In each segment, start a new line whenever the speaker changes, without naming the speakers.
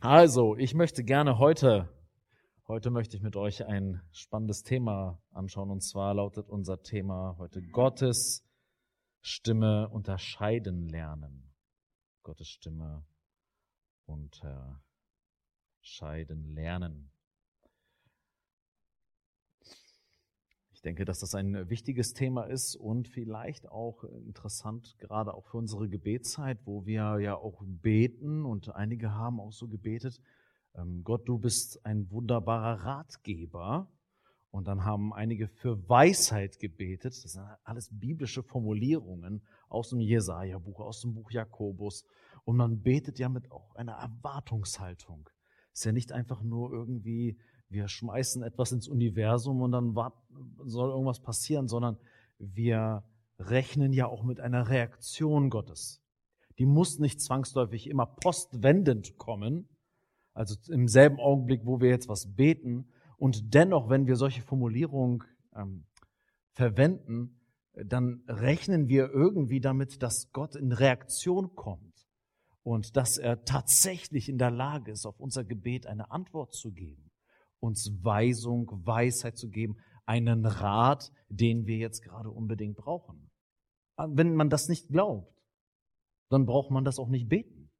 Also, ich möchte gerne heute, heute möchte ich mit euch ein spannendes Thema anschauen. Und zwar lautet unser Thema heute Gottes Stimme unterscheiden lernen. Gottes Stimme unterscheiden lernen. Ich denke, dass das ein wichtiges Thema ist und vielleicht auch interessant, gerade auch für unsere Gebetszeit, wo wir ja auch beten und einige haben auch so gebetet, ähm, Gott, du bist ein wunderbarer Ratgeber. Und dann haben einige für Weisheit gebetet. Das sind alles biblische Formulierungen aus dem Jesaja-Buch, aus dem Buch Jakobus. Und man betet ja mit auch einer Erwartungshaltung. Ist ja nicht einfach nur irgendwie wir schmeißen etwas ins Universum und dann soll irgendwas passieren, sondern wir rechnen ja auch mit einer Reaktion Gottes. Die muss nicht zwangsläufig immer postwendend kommen, also im selben Augenblick, wo wir jetzt was beten. Und dennoch, wenn wir solche Formulierungen ähm, verwenden, dann rechnen wir irgendwie damit, dass Gott in Reaktion kommt und dass er tatsächlich in der Lage ist, auf unser Gebet eine Antwort zu geben uns Weisung, Weisheit zu geben, einen Rat, den wir jetzt gerade unbedingt brauchen. Wenn man das nicht glaubt, dann braucht man das auch nicht beten.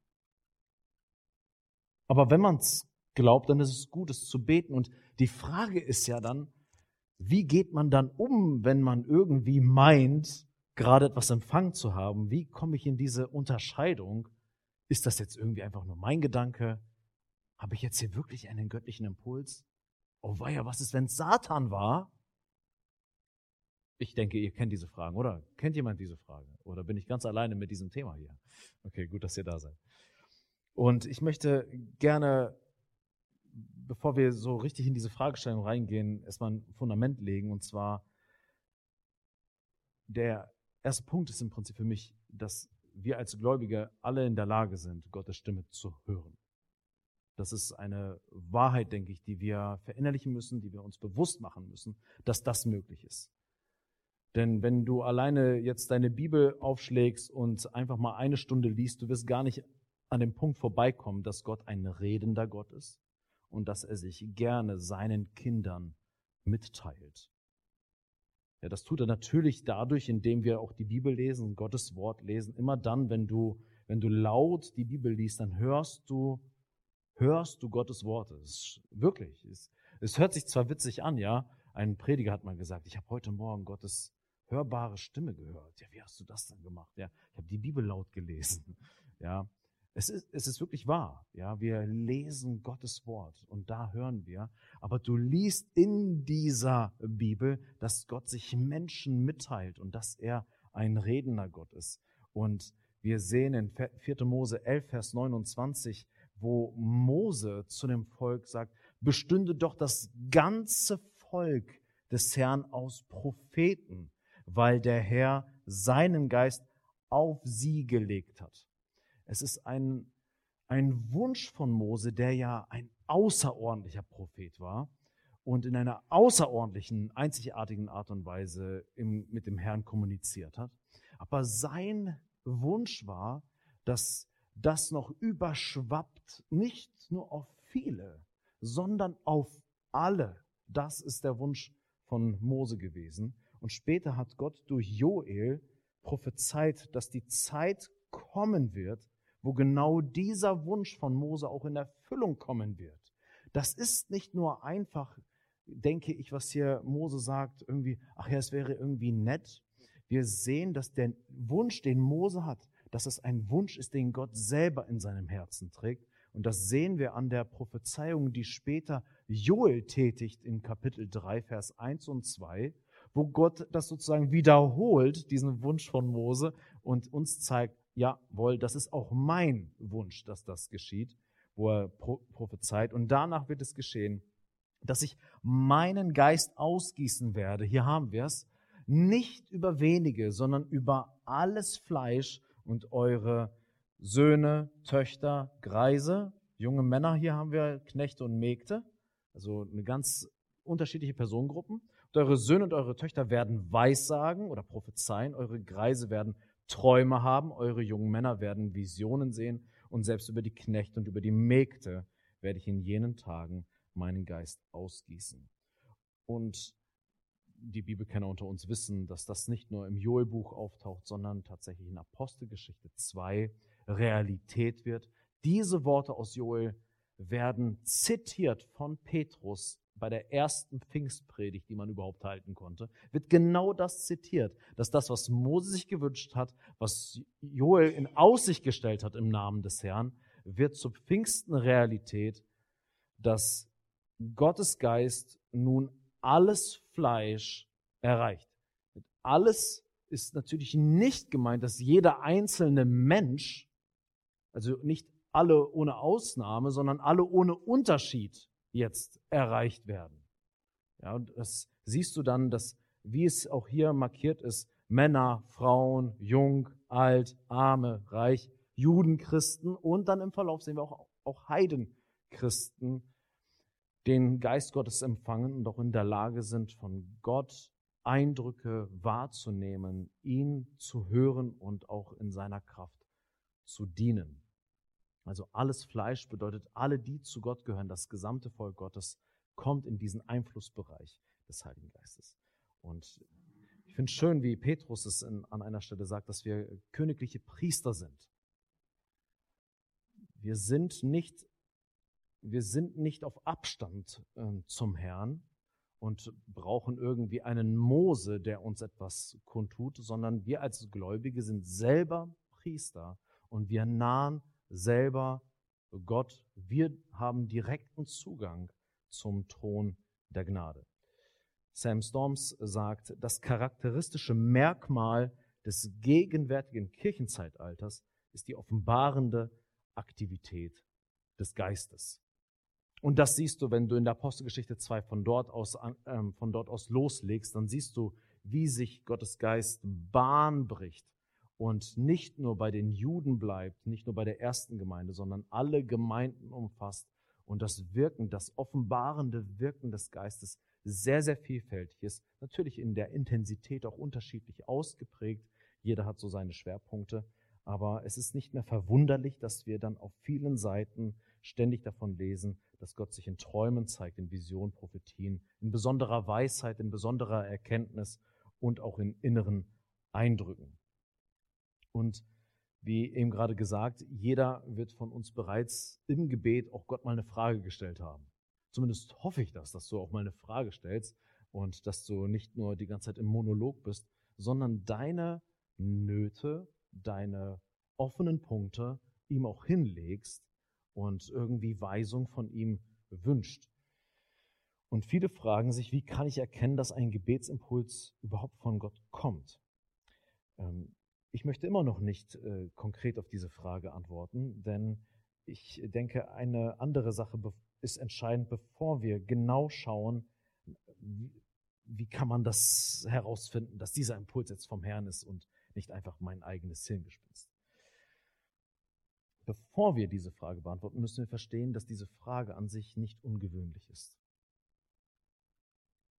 Aber wenn man es glaubt, dann ist es gut, es zu beten. Und die Frage ist ja dann, wie geht man dann um, wenn man irgendwie meint, gerade etwas empfangen zu haben? Wie komme ich in diese Unterscheidung? Ist das jetzt irgendwie einfach nur mein Gedanke? Habe ich jetzt hier wirklich einen göttlichen Impuls? Oh weia, was ist, wenn Satan war? Ich denke, ihr kennt diese Fragen, oder? Kennt jemand diese Frage? Oder bin ich ganz alleine mit diesem Thema hier? Okay, gut, dass ihr da seid. Und ich möchte gerne, bevor wir so richtig in diese Fragestellung reingehen, erstmal ein Fundament legen. Und zwar, der erste Punkt ist im Prinzip für mich, dass wir als Gläubige alle in der Lage sind, Gottes Stimme zu hören. Das ist eine Wahrheit, denke ich, die wir verinnerlichen müssen, die wir uns bewusst machen müssen, dass das möglich ist. Denn wenn du alleine jetzt deine Bibel aufschlägst und einfach mal eine Stunde liest, du wirst gar nicht an dem Punkt vorbeikommen, dass Gott ein redender Gott ist und dass er sich gerne seinen Kindern mitteilt. Ja, das tut er natürlich dadurch, indem wir auch die Bibel lesen, Gottes Wort lesen. Immer dann, wenn du, wenn du laut die Bibel liest, dann hörst du hörst du Gottes Worte. Es wirklich, es, es hört sich zwar witzig an, ja. Ein Prediger hat mal gesagt, ich habe heute Morgen Gottes hörbare Stimme gehört. Ja, wie hast du das dann gemacht? Ja, ich habe die Bibel laut gelesen. Ja, es ist, es ist wirklich wahr. Ja, wir lesen Gottes Wort und da hören wir. Aber du liest in dieser Bibel, dass Gott sich Menschen mitteilt und dass er ein redender Gott ist. Und wir sehen in 4. Mose 11, Vers 29, wo Mose zu dem Volk sagt, bestünde doch das ganze Volk des Herrn aus Propheten, weil der Herr seinen Geist auf sie gelegt hat. Es ist ein, ein Wunsch von Mose, der ja ein außerordentlicher Prophet war und in einer außerordentlichen, einzigartigen Art und Weise im, mit dem Herrn kommuniziert hat. Aber sein Wunsch war, dass das noch überschwappt, nicht nur auf viele, sondern auf alle. Das ist der Wunsch von Mose gewesen. Und später hat Gott durch Joel prophezeit, dass die Zeit kommen wird, wo genau dieser Wunsch von Mose auch in Erfüllung kommen wird. Das ist nicht nur einfach, denke ich, was hier Mose sagt, irgendwie, ach ja, es wäre irgendwie nett. Wir sehen, dass der Wunsch, den Mose hat, dass es ein Wunsch ist, den Gott selber in seinem Herzen trägt. Und das sehen wir an der Prophezeiung, die später Joel tätigt in Kapitel 3, Vers 1 und 2, wo Gott das sozusagen wiederholt, diesen Wunsch von Mose, und uns zeigt, jawohl, das ist auch mein Wunsch, dass das geschieht, wo er prophezeit. Und danach wird es geschehen, dass ich meinen Geist ausgießen werde. Hier haben wir es. Nicht über wenige, sondern über alles Fleisch und eure Söhne, Töchter, Greise, junge Männer, hier haben wir Knechte und Mägde, also eine ganz unterschiedliche Personengruppen. Und eure Söhne und eure Töchter werden Weissagen oder prophezeien, eure Greise werden Träume haben, eure jungen Männer werden Visionen sehen und selbst über die Knechte und über die Mägde werde ich in jenen Tagen meinen Geist ausgießen. Und die Bibelkenner unter uns wissen, dass das nicht nur im Joelbuch auftaucht, sondern tatsächlich in Apostelgeschichte 2 Realität wird. Diese Worte aus Joel werden zitiert von Petrus bei der ersten Pfingstpredigt, die man überhaupt halten konnte, wird genau das zitiert, dass das, was Mose sich gewünscht hat, was Joel in Aussicht gestellt hat im Namen des Herrn, wird zur Pfingsten Realität, dass Gottes Geist nun alles Fleisch erreicht. Mit alles ist natürlich nicht gemeint, dass jeder einzelne Mensch, also nicht alle ohne Ausnahme, sondern alle ohne Unterschied jetzt erreicht werden. Ja, und das siehst du dann, dass, wie es auch hier markiert ist, Männer, Frauen, jung, alt, arme, reich, Juden, Christen und dann im Verlauf sehen wir auch, auch Heidenchristen, den Geist Gottes empfangen und auch in der Lage sind, von Gott Eindrücke wahrzunehmen, ihn zu hören und auch in seiner Kraft zu dienen. Also alles Fleisch bedeutet, alle, die zu Gott gehören, das gesamte Volk Gottes, kommt in diesen Einflussbereich des Heiligen Geistes. Und ich finde es schön, wie Petrus es in, an einer Stelle sagt, dass wir königliche Priester sind. Wir sind nicht wir sind nicht auf Abstand äh, zum Herrn und brauchen irgendwie einen Mose, der uns etwas kundtut, sondern wir als Gläubige sind selber Priester und wir nahen selber Gott. Wir haben direkten Zugang zum Thron der Gnade. Sam Storms sagt, das charakteristische Merkmal des gegenwärtigen Kirchenzeitalters ist die offenbarende Aktivität des Geistes. Und das siehst du, wenn du in der Apostelgeschichte 2 von dort aus, ähm, von dort aus loslegst, dann siehst du, wie sich Gottes Geist Bahn bricht und nicht nur bei den Juden bleibt, nicht nur bei der ersten Gemeinde, sondern alle Gemeinden umfasst und das Wirken, das offenbarende Wirken des Geistes sehr, sehr vielfältig ist. Natürlich in der Intensität auch unterschiedlich ausgeprägt. Jeder hat so seine Schwerpunkte. Aber es ist nicht mehr verwunderlich, dass wir dann auf vielen Seiten ständig davon lesen, dass Gott sich in Träumen zeigt, in Visionen, Prophetien, in besonderer Weisheit, in besonderer Erkenntnis und auch in inneren Eindrücken. Und wie eben gerade gesagt, jeder wird von uns bereits im Gebet auch Gott mal eine Frage gestellt haben. Zumindest hoffe ich das, dass du auch mal eine Frage stellst und dass du nicht nur die ganze Zeit im Monolog bist, sondern deine Nöte, deine offenen Punkte ihm auch hinlegst und irgendwie Weisung von ihm wünscht. Und viele fragen sich, wie kann ich erkennen, dass ein Gebetsimpuls überhaupt von Gott kommt? Ähm, ich möchte immer noch nicht äh, konkret auf diese Frage antworten, denn ich denke, eine andere Sache ist entscheidend, bevor wir genau schauen, wie, kann man das herausfinden, dass dieser Impuls jetzt vom Herrn ist und nicht einfach mein eigenes Hirngespinst. Bevor wir diese Frage beantworten, müssen wir verstehen, dass diese Frage an sich nicht ungewöhnlich ist.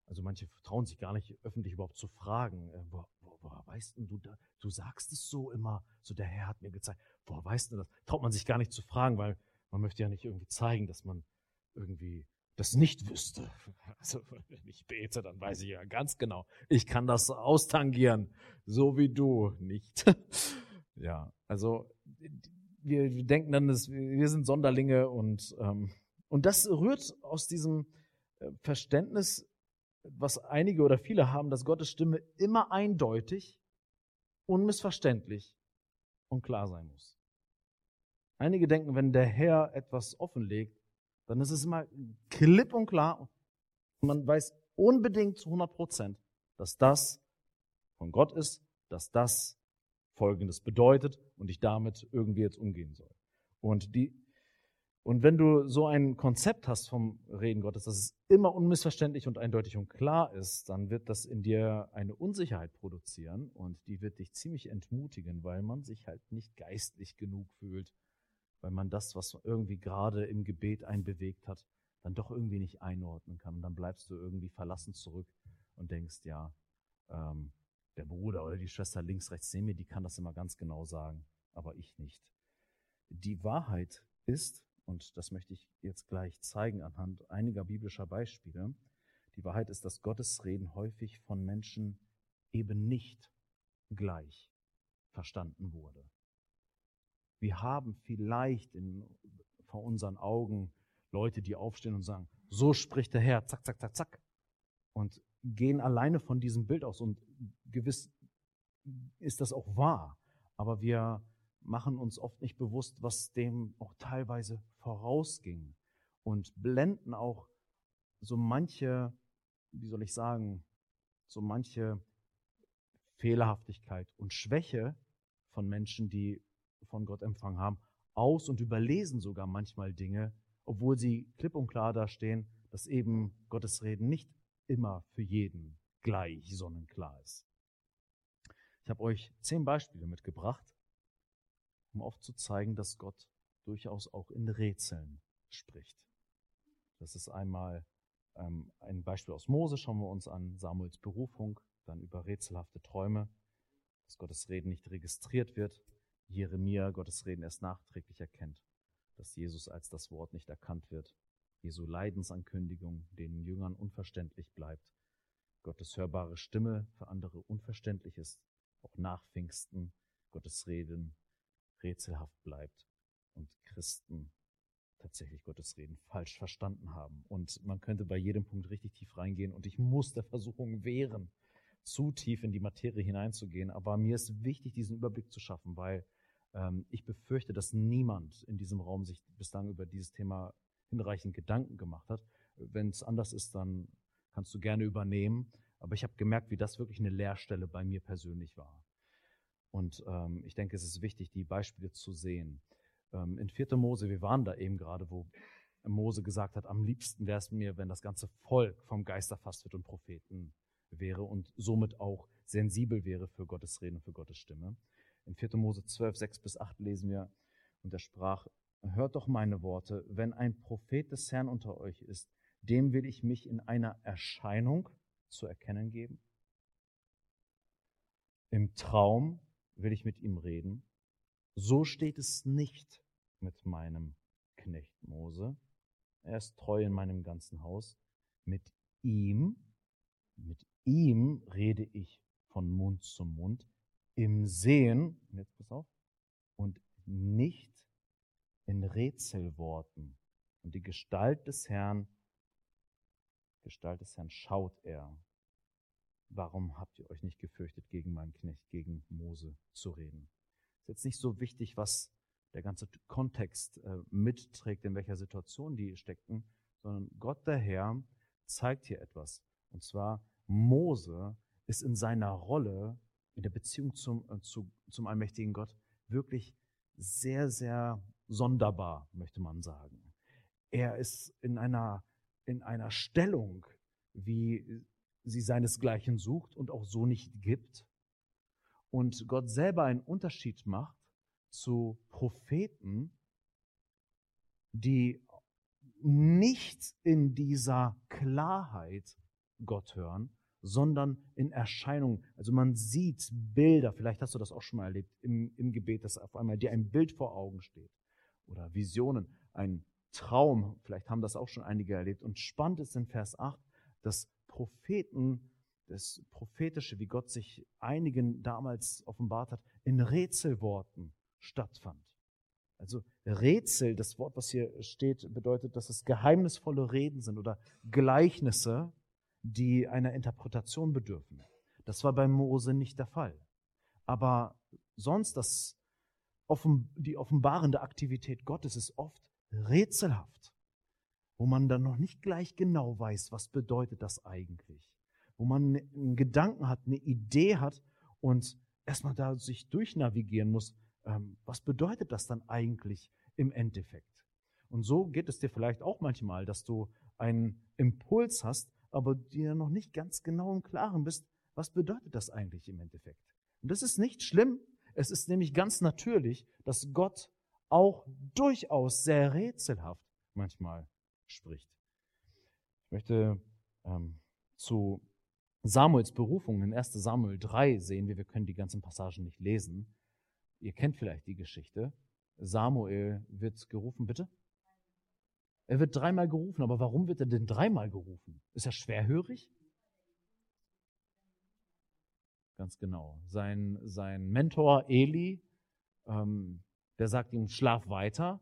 Also manche trauen sich gar nicht öffentlich überhaupt zu fragen, äh, woher, woher weißt du, da, du sagst es so immer, so der Herr hat mir gezeigt, woher weißt du das? Traut man sich gar nicht zu fragen, weil man möchte ja nicht irgendwie zeigen, dass man irgendwie das nicht wüsste. Also wenn ich bete, dann weiß ich ja ganz genau, ich kann das austangieren, so wie du nicht. Ja, also wir, wir denken dann, dass wir sind Sonderlinge und, ähm, und das rührt aus diesem äh, Verständnis, was einige oder viele haben, dass Gottes Stimme immer eindeutig, unmissverständlich und klar sein muss. Einige denken, wenn der Herr etwas offenlegt, dann ist es immer klipp und klar und man weiß unbedingt zu 100 Prozent, dass das von Gott ist, dass das Folgendes bedeutet und ich damit irgendwie jetzt umgehen soll. Und die, und wenn du so ein Konzept hast vom Reden Gottes, dass es immer unmissverständlich und eindeutig und klar ist, dann wird das in dir eine Unsicherheit produzieren und die wird dich ziemlich entmutigen, weil man sich halt nicht geistlich genug fühlt, weil man das, was irgendwie gerade im Gebet einbewegt hat, dann doch irgendwie nicht einordnen kann. Und dann bleibst du irgendwie verlassen zurück und denkst, ja, ähm, der Bruder oder die Schwester links, rechts neben mir, die kann das immer ganz genau sagen, aber ich nicht. die Wahrheit ist, und das möchte ich jetzt gleich zeigen anhand einiger biblischer Beispiele, die Wahrheit ist, dass Gottes Reden häufig von Menschen eben nicht gleich verstanden wurde. Wir haben vielleicht in, vor unseren Augen Leute, die aufstehen und sagen, so spricht der Herr, zack, zack, zack, zack, und gehen alleine von diesem Bild aus. Und gewiss ist das auch wahr, aber wir machen uns oft nicht bewusst, was dem auch teilweise vorausging und blenden auch so manche, wie soll ich sagen, so manche Fehlerhaftigkeit und Schwäche von Menschen, die von Gott empfangen haben, aus und überlesen sogar manchmal Dinge, obwohl sie klipp und klar dastehen, dass eben Gottes Reden nicht immer für jeden gleich sonnenklar ist. Ich habe euch zehn Beispiele mitgebracht, um aufzuzeigen, dass Gott durchaus auch in Rätseln spricht. Das ist einmal ähm, ein Beispiel aus Mose, schauen wir uns an, Samuels Berufung, dann über rätselhafte Träume, dass Gottes Reden nicht registriert wird, Jeremia Gottes Reden erst nachträglich erkennt, dass Jesus als das Wort nicht erkannt wird, Jesu Leidensankündigung den Jüngern unverständlich bleibt, Gottes hörbare Stimme für andere unverständlich ist, auch nach Pfingsten Gottes Reden rätselhaft bleibt und Christen tatsächlich Gottes Reden falsch verstanden haben. Und man könnte bei jedem Punkt richtig tief reingehen und ich muss der Versuchung wehren, zu tief in die Materie hineinzugehen. Aber mir ist wichtig, diesen Überblick zu schaffen, weil ähm, ich befürchte, dass niemand in diesem Raum sich bislang über dieses Thema hinreichend Gedanken gemacht hat. Wenn es anders ist, dann kannst du gerne übernehmen. Aber ich habe gemerkt, wie das wirklich eine Leerstelle bei mir persönlich war. Und ähm, ich denke, es ist wichtig, die Beispiele zu sehen. Ähm, in 4. Mose, wir waren da eben gerade, wo Mose gesagt hat, am liebsten wäre es mir, wenn das ganze Volk vom Geist erfasst wird und Propheten wäre und somit auch sensibel wäre für Gottes Reden und für Gottes Stimme. In 4. Mose 12, 6 bis 8 lesen wir, und er sprach, hört doch meine Worte, wenn ein Prophet des Herrn unter euch ist, dem will ich mich in einer Erscheinung zu erkennen geben. Im Traum will ich mit ihm reden. So steht es nicht mit meinem Knecht Mose. Er ist treu in meinem ganzen Haus. Mit ihm, mit ihm rede ich von Mund zu Mund, im Sehen, jetzt pass auf, und nicht in Rätselworten. Und die Gestalt des Herrn, Gestalt des Herrn schaut er warum habt ihr euch nicht gefürchtet, gegen meinen Knecht, gegen Mose zu reden? Ist jetzt nicht so wichtig, was der ganze Kontext äh, mitträgt, in welcher Situation die steckten, sondern Gott der Herr zeigt hier etwas. Und zwar, Mose ist in seiner Rolle, in der Beziehung zum, äh, zu, zum allmächtigen Gott, wirklich sehr, sehr sonderbar, möchte man sagen. Er ist in einer, in einer Stellung, wie sie seinesgleichen sucht und auch so nicht gibt. Und Gott selber einen Unterschied macht zu Propheten, die nicht in dieser Klarheit Gott hören, sondern in Erscheinung. Also man sieht Bilder, vielleicht hast du das auch schon mal erlebt, im, im Gebet, dass auf einmal dir ein Bild vor Augen steht. Oder Visionen, ein Traum, vielleicht haben das auch schon einige erlebt. Und spannend ist in Vers 8, dass Propheten, das Prophetische, wie Gott sich einigen damals offenbart hat, in Rätselworten stattfand. Also Rätsel, das Wort, was hier steht, bedeutet, dass es geheimnisvolle Reden sind oder Gleichnisse, die einer Interpretation bedürfen. Das war bei Mose nicht der Fall. Aber sonst das, die offenbarende Aktivität Gottes ist oft rätselhaft wo man dann noch nicht gleich genau weiß, was bedeutet das eigentlich. Wo man ne, einen Gedanken hat, eine Idee hat und erstmal da sich durchnavigieren muss, ähm, was bedeutet das dann eigentlich im Endeffekt. Und so geht es dir vielleicht auch manchmal, dass du einen Impuls hast, aber dir noch nicht ganz genau im Klaren bist, was bedeutet das eigentlich im Endeffekt. Und das ist nicht schlimm. Es ist nämlich ganz natürlich, dass Gott auch durchaus sehr rätselhaft manchmal spricht. Ich möchte ähm, zu Samuels Berufung in 1 Samuel 3 sehen wir, wir können die ganzen Passagen nicht lesen. Ihr kennt vielleicht die Geschichte. Samuel wird gerufen, bitte? Er wird dreimal gerufen, aber warum wird er denn dreimal gerufen? Ist er schwerhörig? Ganz genau. Sein, sein Mentor Eli, ähm, der sagt ihm, schlaf weiter.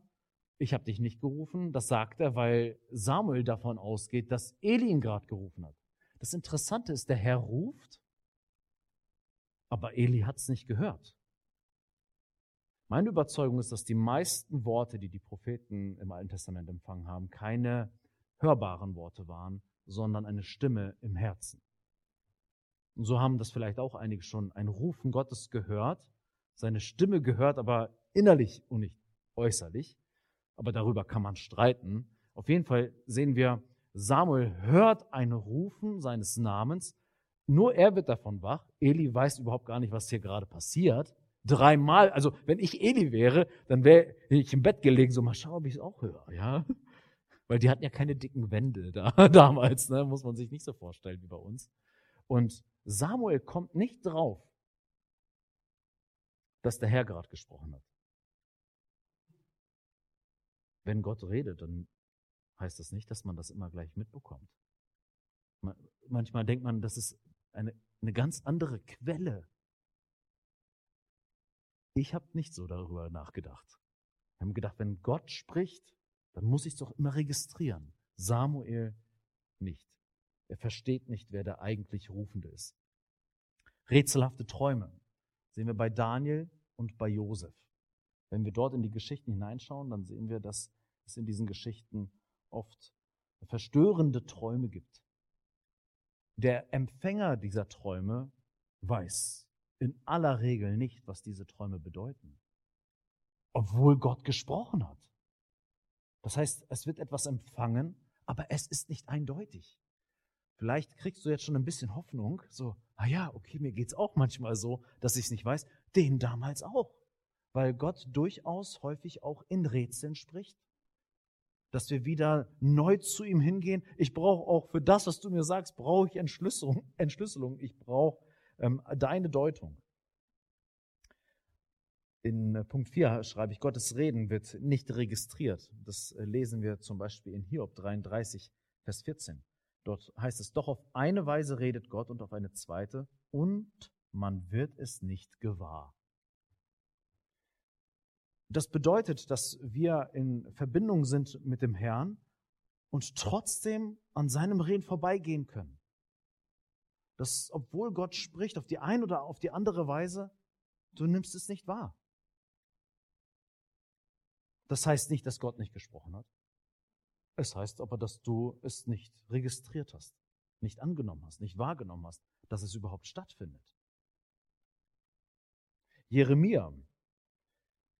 Ich habe dich nicht gerufen. Das sagt er, weil Samuel davon ausgeht, dass Eli ihn gerade gerufen hat. Das Interessante ist, der Herr ruft, aber Eli hat es nicht gehört. Meine Überzeugung ist, dass die meisten Worte, die die Propheten im Alten Testament empfangen haben, keine hörbaren Worte waren, sondern eine Stimme im Herzen. Und so haben das vielleicht auch einige schon ein Rufen Gottes gehört, seine Stimme gehört, aber innerlich und nicht äußerlich. Aber darüber kann man streiten. Auf jeden Fall sehen wir, Samuel hört ein Rufen seines Namens. Nur er wird davon wach. Eli weiß überhaupt gar nicht, was hier gerade passiert. Dreimal, also wenn ich Eli wäre, dann wäre ich im Bett gelegen, so mal schauen, ob ich es auch höre, ja. Weil die hatten ja keine dicken Wände da, damals, ne? muss man sich nicht so vorstellen wie bei uns. Und Samuel kommt nicht drauf, dass der Herr gerade gesprochen hat. Wenn Gott redet, dann heißt das nicht, dass man das immer gleich mitbekommt. Manchmal denkt man, das ist eine, eine ganz andere Quelle. Ich habe nicht so darüber nachgedacht. Wir haben gedacht, wenn Gott spricht, dann muss ich es doch immer registrieren. Samuel nicht. Er versteht nicht, wer der eigentlich Rufende ist. Rätselhafte Träume sehen wir bei Daniel und bei Josef. Wenn wir dort in die Geschichten hineinschauen, dann sehen wir, dass es in diesen Geschichten oft verstörende Träume gibt. Der Empfänger dieser Träume weiß in aller Regel nicht, was diese Träume bedeuten, obwohl Gott gesprochen hat. Das heißt, es wird etwas empfangen, aber es ist nicht eindeutig. Vielleicht kriegst du jetzt schon ein bisschen Hoffnung, so, ah ja, okay, mir geht's auch manchmal so, dass ich es nicht weiß, den damals auch, weil Gott durchaus häufig auch in Rätseln spricht, dass wir wieder neu zu ihm hingehen. Ich brauche auch für das, was du mir sagst, brauche ich Entschlüsselung, Entschlüsselung. ich brauche ähm, deine Deutung. In äh, Punkt 4 schreibe ich, Gottes Reden wird nicht registriert. Das äh, lesen wir zum Beispiel in Hiob 33, Vers 14. Dort heißt es, doch auf eine Weise redet Gott und auf eine zweite und man wird es nicht gewahr. Das bedeutet, dass wir in Verbindung sind mit dem Herrn und trotzdem an seinem Reden vorbeigehen können. Dass, obwohl Gott spricht auf die eine oder auf die andere Weise, du nimmst es nicht wahr. Das heißt nicht, dass Gott nicht gesprochen hat. Es heißt aber, dass du es nicht registriert hast, nicht angenommen hast, nicht wahrgenommen hast, dass es überhaupt stattfindet. Jeremia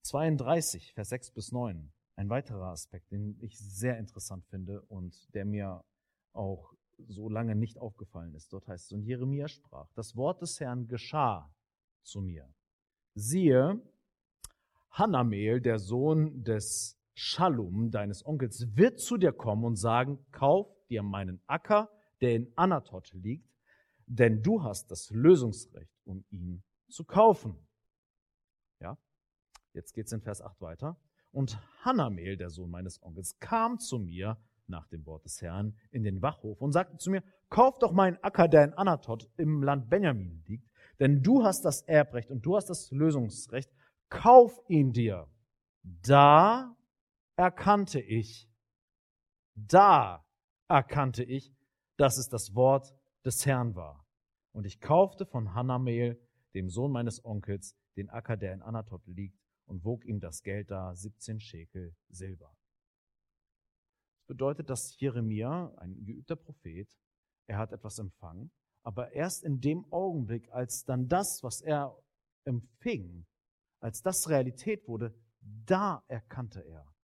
32, Vers 6 bis 9, ein weiterer Aspekt, den ich sehr interessant finde und der mir auch so lange nicht aufgefallen ist. Dort heißt es, und Jeremia sprach, das Wort des Herrn geschah zu mir. Siehe, Hanamel, der Sohn des Schallum, deines Onkels, wird zu dir kommen und sagen, kauf dir meinen Acker, der in Anatot liegt, denn du hast das Lösungsrecht, um ihn zu kaufen. Ja, jetzt geht's in Vers 8 weiter. Und Hanamel, der Sohn meines Onkels, kam zu mir nach dem Wort des Herrn in den Wachhof und sagte zu mir, kauf doch meinen Acker, der in Anatot im Land Benjamin liegt, denn du hast das Erbrecht und du hast das Lösungsrecht, kauf ihn dir. Da erkannte ich, da erkannte ich, dass es das Wort des Herrn war. Und ich kaufte von Hanamel, dem Sohn meines Onkels, den Acker, der in Anatot liegt, und wog ihm das Geld da, 17 Schekel Silber. Das bedeutet, dass Jeremia, ein geübter Prophet, er hat etwas empfangen, aber erst in dem Augenblick, als dann das, was er empfing, als das Realität wurde, da erkannte er,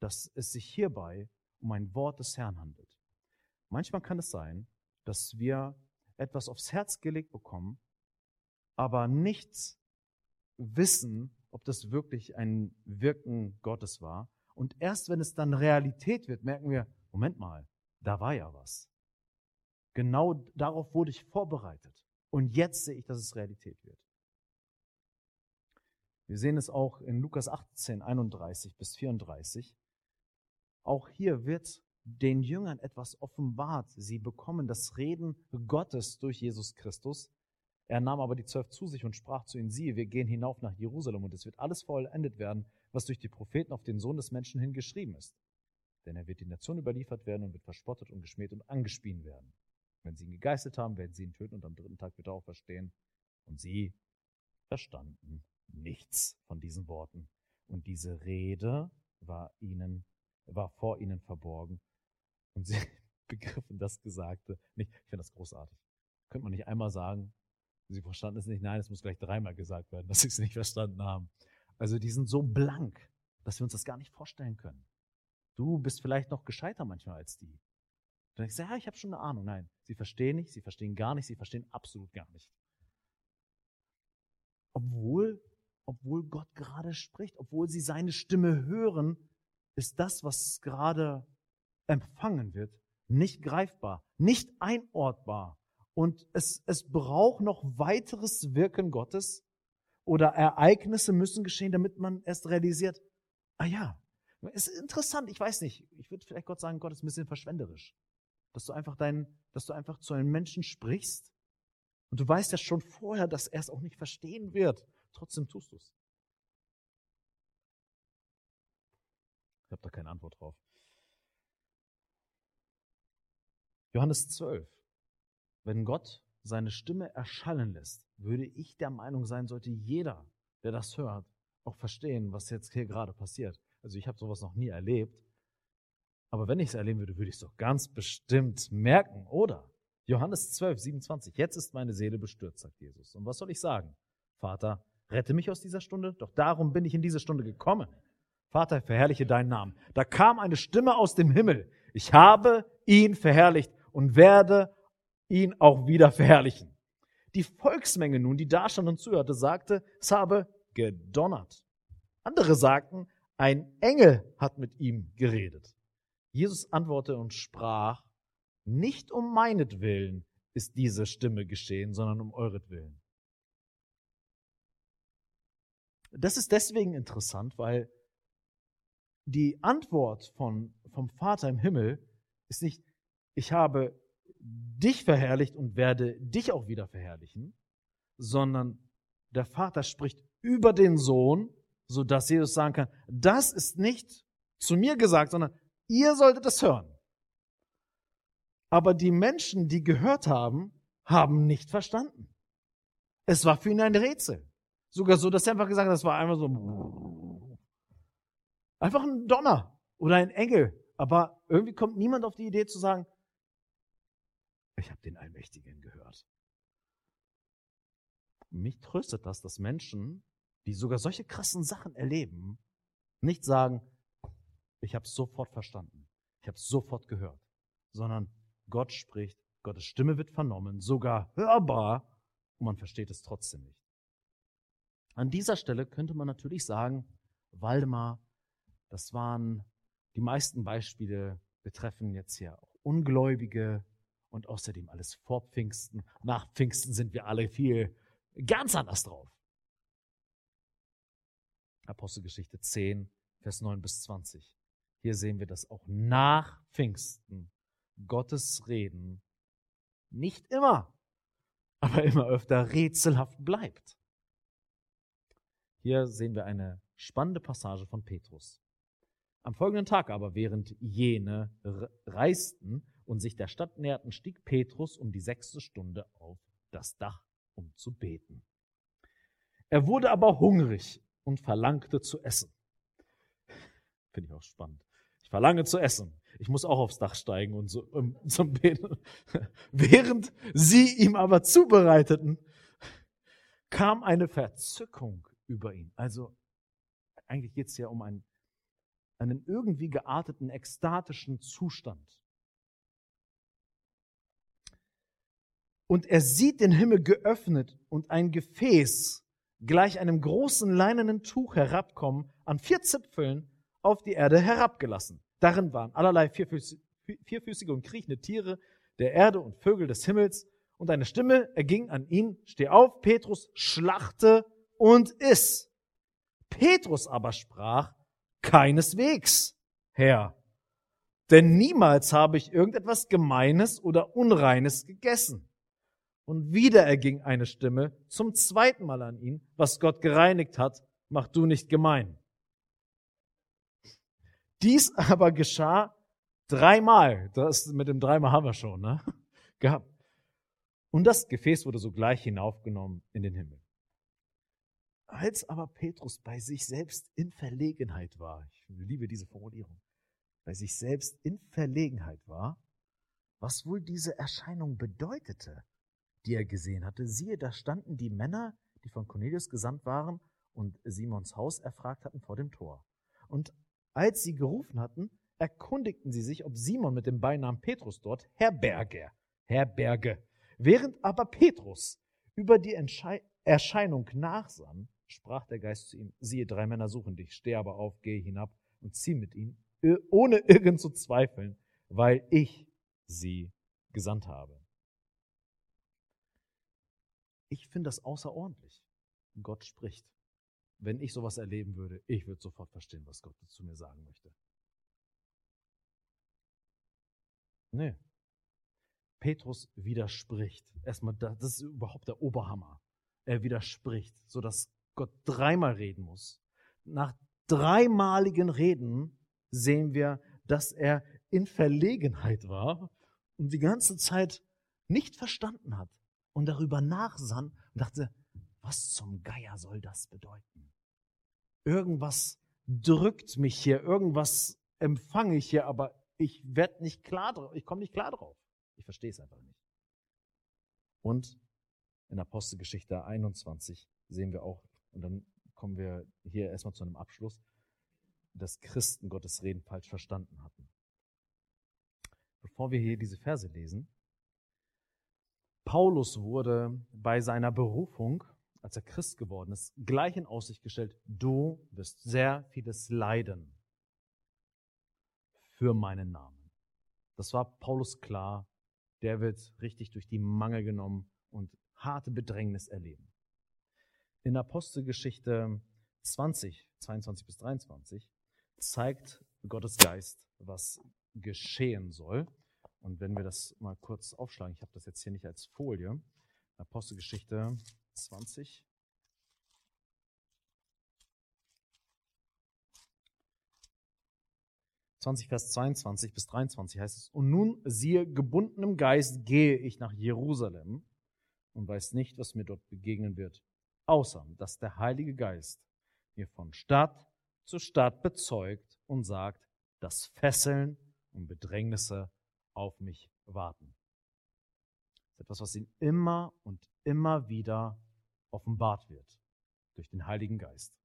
dass es sich hierbei um ein Wort des Herrn handelt. Manchmal kann es sein, dass wir etwas aufs Herz gelegt bekommen, aber nichts wissen, ob das wirklich ein Wirken Gottes war. Und erst wenn es dann Realität wird, merken wir, Moment mal, da war ja was. Genau darauf wurde ich vorbereitet. Und jetzt sehe ich, dass es Realität wird. Wir sehen es auch in Lukas 18, 31 bis 34. Auch hier wird den Jüngern etwas offenbart. Sie bekommen das Reden Gottes durch Jesus Christus. Er nahm aber die zwölf zu sich und sprach zu ihnen, siehe, wir gehen hinauf nach Jerusalem und es wird alles vollendet werden, was durch die Propheten auf den Sohn des Menschen hingeschrieben ist. Denn er wird die Nation überliefert werden und wird verspottet und geschmäht und angespien werden. Wenn sie ihn gegeißelt haben, werden sie ihn töten und am dritten Tag wird er auch verstehen. Und sie verstanden nichts von diesen Worten. Und diese Rede war ihnen, war vor ihnen verborgen. Und sie begriffen das Gesagte nicht. Ich finde das großartig. Könnte man nicht einmal sagen, sie verstanden es nicht? Nein, es muss gleich dreimal gesagt werden, dass sie es nicht verstanden haben. Also die sind so blank, dass wir uns das gar nicht vorstellen können. Du bist vielleicht noch gescheiter manchmal als die. Du denkst, ja, ich habe schon eine Ahnung. Nein, sie verstehen nicht, sie verstehen gar nicht, sie verstehen absolut gar nicht. Obwohl obwohl Gott gerade spricht, obwohl sie seine Stimme hören, ist das, was gerade empfangen wird, nicht greifbar, nicht einordbar. Und es, es braucht noch weiteres Wirken Gottes oder Ereignisse müssen geschehen, damit man erst realisiert, ah ja, es ist interessant, ich weiß nicht, ich würde vielleicht Gott sagen, Gott ist ein bisschen verschwenderisch. Dass du einfach dein, dass du einfach zu einem Menschen sprichst und du weißt ja schon vorher, dass er es auch nicht verstehen wird. Trotzdem tust du es. Ich habe da keine Antwort drauf. Johannes 12. Wenn Gott seine Stimme erschallen lässt, würde ich der Meinung sein, sollte jeder, der das hört, auch verstehen, was jetzt hier gerade passiert. Also ich habe sowas noch nie erlebt. Aber wenn ich es erleben würde, würde ich es doch ganz bestimmt merken, oder? Johannes 12, 27. Jetzt ist meine Seele bestürzt, sagt Jesus. Und was soll ich sagen? Vater, Rette mich aus dieser Stunde, doch darum bin ich in diese Stunde gekommen. Vater, verherrliche deinen Namen. Da kam eine Stimme aus dem Himmel. Ich habe ihn verherrlicht und werde ihn auch wieder verherrlichen. Die Volksmenge nun, die da stand und zuhörte, sagte, es habe gedonnert. Andere sagten, ein Engel hat mit ihm geredet. Jesus antwortete und sprach, nicht um meinetwillen ist diese Stimme geschehen, sondern um euretwillen. Das ist deswegen interessant, weil die Antwort von, vom Vater im Himmel ist nicht, ich habe dich verherrlicht und werde dich auch wieder verherrlichen, sondern der Vater spricht über den Sohn, so dass Jesus sagen kann, das ist nicht zu mir gesagt, sondern ihr solltet es hören. Aber die Menschen, die gehört haben, haben nicht verstanden. Es war für ihn ein Rätsel. Sogar so, dass er einfach gesagt hat, das war einfach so. Einfach ein Donner oder ein Engel. Aber irgendwie kommt niemand auf die Idee zu sagen, ich habe den Allmächtigen gehört. Mich tröstet das, dass Menschen, die sogar solche krassen Sachen erleben, nicht sagen, ich habe es sofort verstanden, ich habe es sofort gehört, sondern Gott spricht, Gottes Stimme wird vernommen, sogar hörbar, und man versteht es trotzdem nicht. An dieser Stelle könnte man natürlich sagen, Waldemar, das waren die meisten Beispiele betreffen jetzt hier auch Ungläubige und außerdem alles vor Pfingsten. Nach Pfingsten sind wir alle viel ganz anders drauf. Apostelgeschichte 10, Vers 9 bis 20. Hier sehen wir, dass auch nach Pfingsten Gottes Reden nicht immer, aber immer öfter rätselhaft bleibt. Hier sehen wir eine spannende Passage von Petrus. Am folgenden Tag aber, während jene reisten und sich der Stadt näherten, stieg Petrus um die sechste Stunde auf das Dach, um zu beten. Er wurde aber hungrig und verlangte zu essen. Finde ich auch spannend. Ich verlange zu essen. Ich muss auch aufs Dach steigen und so, um, zum Beten. Während sie ihm aber zubereiteten, kam eine Verzückung über ihn. Also eigentlich geht es ja um einen, einen irgendwie gearteten, ekstatischen Zustand. Und er sieht den Himmel geöffnet und ein Gefäß gleich einem großen leinenen Tuch herabkommen, an vier Zipfeln auf die Erde herabgelassen. Darin waren allerlei vierfüßige und kriechende Tiere der Erde und Vögel des Himmels. Und eine Stimme erging an ihn, steh auf, Petrus, schlachte und iss. Petrus aber sprach, keineswegs, Herr, denn niemals habe ich irgendetwas Gemeines oder Unreines gegessen. Und wieder erging eine Stimme zum zweiten Mal an ihn, was Gott gereinigt hat, mach du nicht gemein. Dies aber geschah dreimal. Das mit dem dreimal haben wir schon, ne? Gehabt. Und das Gefäß wurde sogleich hinaufgenommen in den Himmel. Als aber Petrus bei sich selbst in Verlegenheit war, ich liebe diese Formulierung, bei sich selbst in Verlegenheit war, was wohl diese Erscheinung bedeutete, die er gesehen hatte, siehe, da standen die Männer, die von Cornelius gesandt waren und Simons Haus erfragt hatten vor dem Tor. Und als sie gerufen hatten, erkundigten sie sich, ob Simon mit dem Beinamen Petrus dort herberge, herberge. Während aber Petrus über die Erscheinung nachsann, sprach der Geist zu ihm, siehe, drei Männer suchen dich, steh aber auf, geh hinab und zieh mit ihnen, ohne irgend zu zweifeln, weil ich sie gesandt habe. Ich finde das außerordentlich. Gott spricht. Wenn ich sowas erleben würde, ich würde sofort verstehen, was Gott zu mir sagen möchte. Nee. Petrus widerspricht. Erstmal, das ist überhaupt der Oberhammer. Er widerspricht, sodass Gott dreimal reden muss. Nach dreimaligen Reden sehen wir, dass er in Verlegenheit war und die ganze Zeit nicht verstanden hat und darüber nachsann und dachte, was zum Geier soll das bedeuten? Irgendwas drückt mich hier, irgendwas empfange ich hier, aber ich werde nicht klar drauf, ich komme nicht klar drauf. Ich verstehe es einfach nicht. Und in Apostelgeschichte 21 sehen wir auch, und dann kommen wir hier erstmal zu einem Abschluss, dass Christen Gottes Reden falsch verstanden hatten. Bevor wir hier diese Verse lesen, Paulus wurde bei seiner Berufung, als er Christ geworden ist, gleich in Aussicht gestellt, du wirst sehr vieles leiden für meinen Namen. Das war Paulus klar, der wird richtig durch die Mangel genommen und harte Bedrängnis erleben. In Apostelgeschichte 20, 22 bis 23 zeigt Gottes Geist, was geschehen soll. Und wenn wir das mal kurz aufschlagen, ich habe das jetzt hier nicht als Folie, Apostelgeschichte 20. Vers 22 bis 23 heißt es, und nun siehe, gebundenem Geist gehe ich nach Jerusalem und weiß nicht, was mir dort begegnen wird, außer dass der Heilige Geist mir von Stadt zu Stadt bezeugt und sagt, dass Fesseln und Bedrängnisse auf mich warten. Das ist etwas, was ihm immer und immer wieder offenbart wird durch den Heiligen Geist.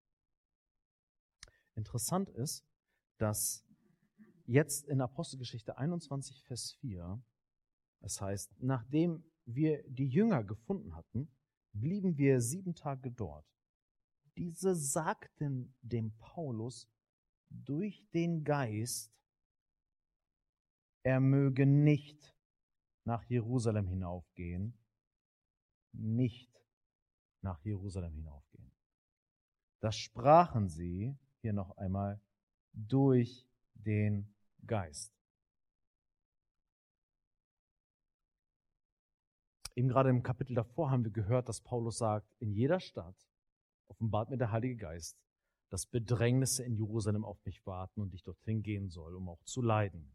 Interessant ist, dass jetzt in Apostelgeschichte 21, Vers 4, das heißt, nachdem wir die Jünger gefunden hatten, blieben wir sieben Tage dort. Diese sagten dem Paulus durch den Geist, er möge nicht nach Jerusalem hinaufgehen, nicht nach Jerusalem hinaufgehen. Das sprachen sie hier noch einmal durch den Geist. Eben gerade im Kapitel davor haben wir gehört, dass Paulus sagt, in jeder Stadt offenbart mir der Heilige Geist, dass Bedrängnisse in Jerusalem auf mich warten und ich dorthin gehen soll, um auch zu leiden.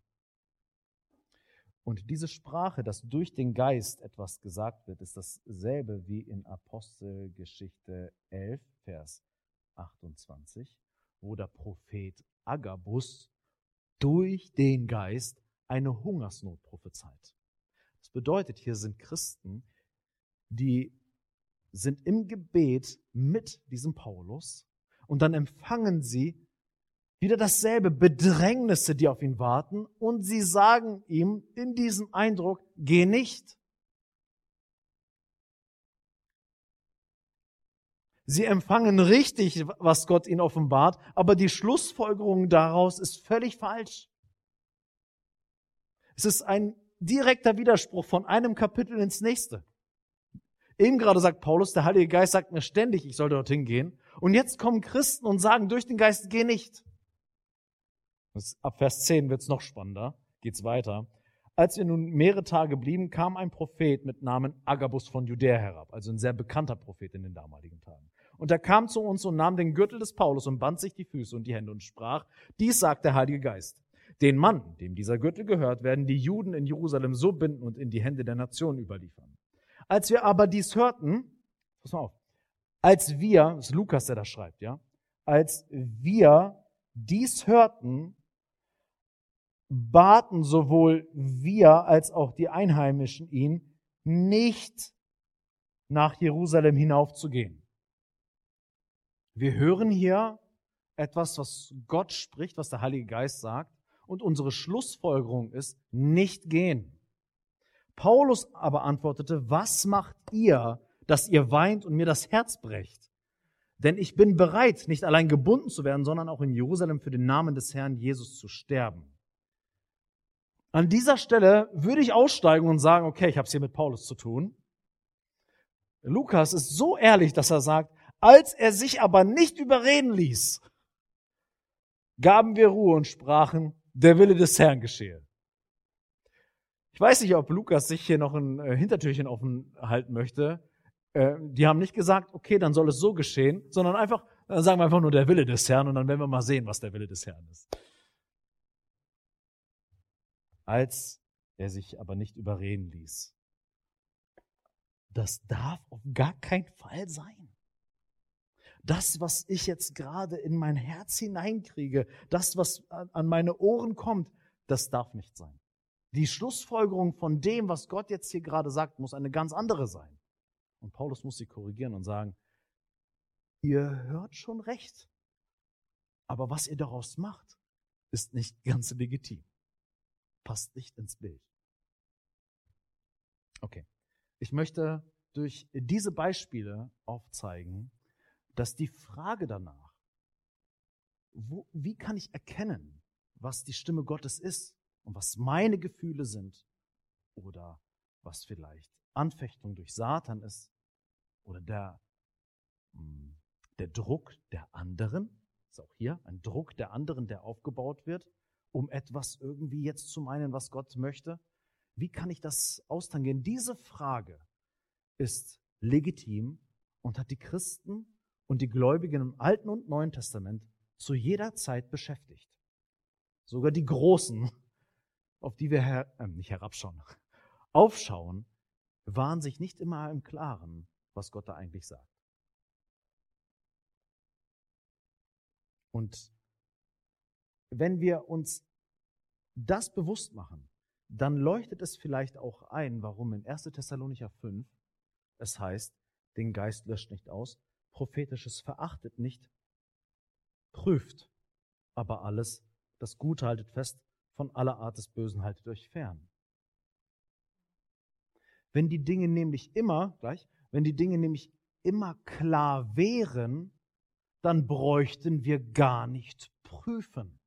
Und diese Sprache, dass durch den Geist etwas gesagt wird, ist dasselbe wie in Apostelgeschichte 11, Vers 28, wo der Prophet Agabus durch den Geist eine Hungersnot prophezeit. Das bedeutet, hier sind Christen, die sind im Gebet mit diesem Paulus und dann empfangen sie wieder dasselbe Bedrängnisse, die auf ihn warten und sie sagen ihm in diesem Eindruck, geh nicht. Sie empfangen richtig, was Gott ihnen offenbart, aber die Schlussfolgerung daraus ist völlig falsch. Es ist ein direkter Widerspruch von einem Kapitel ins nächste. Eben gerade sagt Paulus, der Heilige Geist sagt mir ständig, ich soll dorthin gehen. Und jetzt kommen Christen und sagen durch den Geist, geh nicht. Ab Vers 10 wird's noch spannender. Geht's weiter. Als wir nun mehrere Tage blieben, kam ein Prophet mit Namen Agabus von Judäa herab, also ein sehr bekannter Prophet in den damaligen Tagen. Und er kam zu uns und nahm den Gürtel des Paulus und band sich die Füße und die Hände und sprach, dies sagt der Heilige Geist. Den Mann, dem dieser Gürtel gehört, werden die Juden in Jerusalem so binden und in die Hände der Nation überliefern. Als wir aber dies hörten, pass mal auf, als wir, das ist Lukas, der das schreibt, ja, als wir dies hörten, baten sowohl wir als auch die Einheimischen ihn, nicht nach Jerusalem hinaufzugehen. Wir hören hier etwas, was Gott spricht, was der Heilige Geist sagt, und unsere Schlussfolgerung ist, nicht gehen. Paulus aber antwortete, was macht ihr, dass ihr weint und mir das Herz brecht? Denn ich bin bereit, nicht allein gebunden zu werden, sondern auch in Jerusalem für den Namen des Herrn Jesus zu sterben. An dieser Stelle würde ich aussteigen und sagen, okay, ich habe es hier mit Paulus zu tun. Lukas ist so ehrlich, dass er sagt, als er sich aber nicht überreden ließ, gaben wir Ruhe und sprachen, der Wille des Herrn geschehe. Ich weiß nicht, ob Lukas sich hier noch ein äh, Hintertürchen offen halten möchte. Äh, die haben nicht gesagt, okay, dann soll es so geschehen, sondern einfach, dann sagen wir einfach nur der Wille des Herrn und dann werden wir mal sehen, was der Wille des Herrn ist. Als er sich aber nicht überreden ließ. Das darf auf gar keinen Fall sein das, was ich jetzt gerade in mein Herz hineinkriege, das, was an meine Ohren kommt, das darf nicht sein. Die Schlussfolgerung von dem, was Gott jetzt hier gerade sagt, muss eine ganz andere sein. Und Paulus muss sie korrigieren und sagen, ihr hört schon recht, aber was ihr daraus macht, ist nicht ganz legitim. Passt nicht ins Bild. Okay. Ich möchte durch diese Beispiele aufzeigen, dass die Frage danach, wo, wie kann ich erkennen, was die Stimme Gottes ist und was meine Gefühle sind oder was vielleicht Anfechtung durch Satan ist oder der, hm, der Druck der anderen, ist auch hier ein Druck der anderen, der aufgebaut wird, um etwas irgendwie jetzt zu meinen, was Gott möchte. Wie kann ich das austangieren? Diese Frage ist legitim und hat die Christen und die Gläubigen im Alten und Neuen Testament zu jeder Zeit beschäftigt. Sogar die Großen, auf die wir her, äh, nicht herabschauen, aufschauen, waren sich nicht immer im Klaren, was Gott da eigentlich sagt. Und wenn wir uns das bewusst machen, dann leuchtet es vielleicht auch ein, warum in 1. Thessalonicher 5 es heißt, den Geist löscht nicht aus, Prophetisches verachtet nicht, prüft aber alles, das Gute haltet fest, von aller Art des Bösen haltet euch fern. Wenn die Dinge nämlich immer, gleich, wenn die Dinge nämlich immer klar wären, dann bräuchten wir gar nicht prüfen.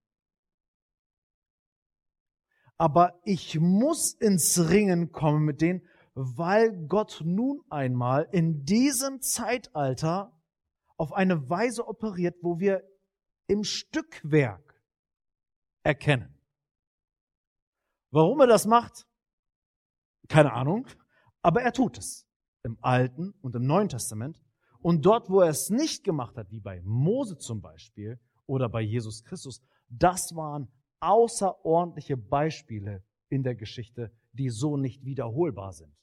Aber ich muss ins Ringen kommen mit denen, weil Gott nun einmal in diesem Zeitalter auf eine Weise operiert, wo wir im Stückwerk erkennen. Warum er das macht? Keine Ahnung, aber er tut es im Alten und im Neuen Testament. Und dort, wo er es nicht gemacht hat, wie bei Mose zum Beispiel oder bei Jesus Christus, das waren außerordentliche Beispiele in der Geschichte, die so nicht wiederholbar sind.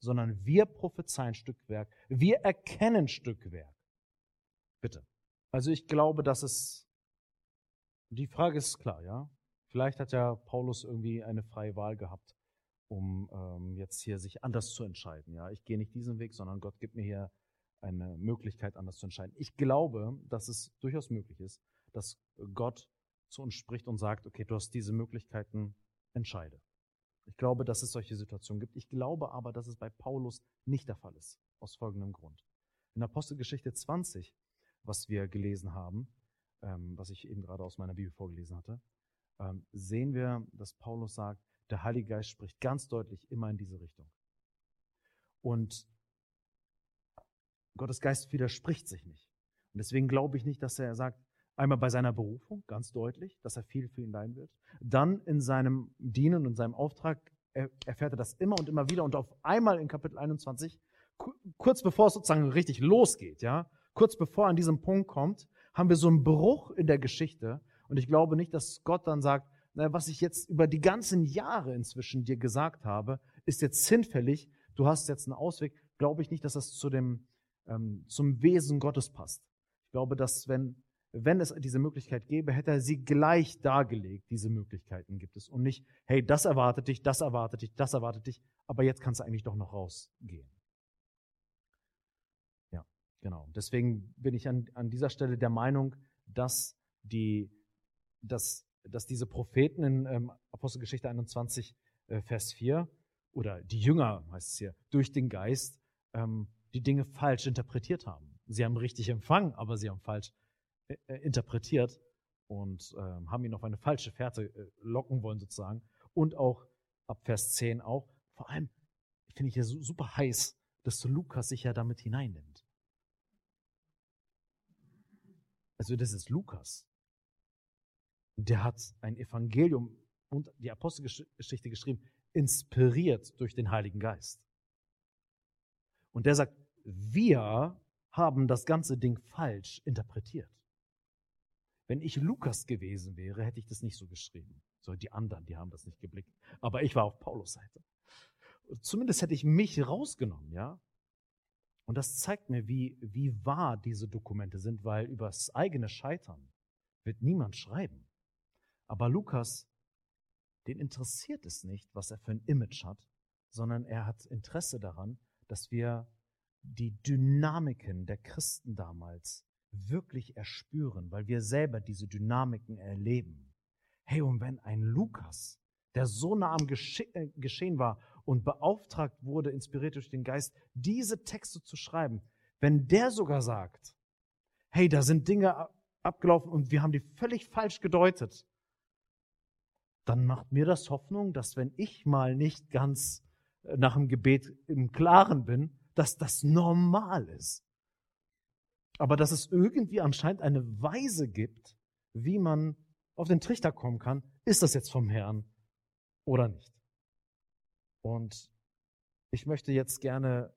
Sondern wir prophezeien Stückwerk, wir erkennen Stückwerk. Bitte. Also ich glaube, dass es, die Frage ist klar, ja. Vielleicht hat ja Paulus irgendwie eine freie Wahl gehabt, um ähm, jetzt hier sich anders zu entscheiden. Ja, ich gehe nicht diesen Weg, sondern Gott gibt mir hier eine Möglichkeit, anders zu entscheiden. Ich glaube, dass es durchaus möglich ist, dass Gott zu uns spricht und sagt, okay, du hast diese Möglichkeiten, entscheide. Ich glaube, dass es solche Situationen gibt. Ich glaube aber, dass es bei Paulus nicht der Fall ist, aus folgendem Grund. In Apostelgeschichte 20 was wir gelesen haben, ähm, was ich eben gerade aus meiner Bibel vorgelesen hatte, ähm, sehen wir, dass Paulus sagt, der Heilige Geist spricht ganz deutlich immer in diese Richtung. Und Gottes Geist widerspricht sich nicht. Und deswegen glaube ich nicht, dass er sagt, einmal bei seiner Berufung, ganz deutlich, dass er viel für ihn leiden wird. Dann in seinem Dienen und seinem Auftrag erfährt er das immer und immer wieder. Und auf einmal in Kapitel 21, kurz bevor es sozusagen richtig losgeht, ja, kurz bevor er an diesem Punkt kommt, haben wir so einen Bruch in der Geschichte. Und ich glaube nicht, dass Gott dann sagt, na, was ich jetzt über die ganzen Jahre inzwischen dir gesagt habe, ist jetzt hinfällig. Du hast jetzt einen Ausweg. Glaube ich nicht, dass das zu dem, ähm, zum Wesen Gottes passt. Ich glaube, dass wenn, wenn es diese Möglichkeit gäbe, hätte er sie gleich dargelegt. Diese Möglichkeiten gibt es. Und nicht, hey, das erwartet dich, das erwartet dich, das erwartet dich, aber jetzt kannst du eigentlich doch noch rausgehen. Ja, genau. Deswegen bin ich an, an dieser Stelle der Meinung, dass die, dass, dass diese Propheten in ähm, Apostelgeschichte 21, äh, Vers 4, oder die Jünger, heißt es hier, durch den Geist ähm, die Dinge falsch interpretiert haben. Sie haben richtig empfangen, aber sie haben falsch äh, äh, interpretiert und äh, haben ihn auf eine falsche Fährte äh, locken wollen sozusagen. Und auch ab Vers 10 auch. Vor allem finde ich ja super heiß, dass Lukas sich ja damit hineinnimmt. Also das ist Lukas. Der hat ein Evangelium und die Apostelgeschichte geschrieben, inspiriert durch den Heiligen Geist. Und der sagt, wir haben das ganze Ding falsch interpretiert. Wenn ich Lukas gewesen wäre, hätte ich das nicht so geschrieben. So die anderen, die haben das nicht geblickt. Aber ich war auf Paulus Seite. Zumindest hätte ich mich rausgenommen, ja. Und das zeigt mir, wie, wie wahr diese Dokumente sind, weil übers eigene Scheitern wird niemand schreiben. Aber Lukas den interessiert es nicht, was er für ein Image hat, sondern er hat Interesse daran, dass wir die Dynamiken der Christen damals wirklich erspüren, weil wir selber diese Dynamiken erleben. Hey, und wenn ein Lukas, der so nah am Gesche äh, Geschehen war und beauftragt wurde, inspiriert durch den Geist, diese Texte zu schreiben, wenn der sogar sagt, hey, da sind Dinge abgelaufen und wir haben die völlig falsch gedeutet, dann macht mir das Hoffnung, dass wenn ich mal nicht ganz äh, nach dem Gebet im Klaren bin, dass das normal ist. Aber dass es irgendwie anscheinend eine Weise gibt, wie man auf den Trichter kommen kann, ist das jetzt vom Herrn oder nicht. Und ich möchte jetzt gerne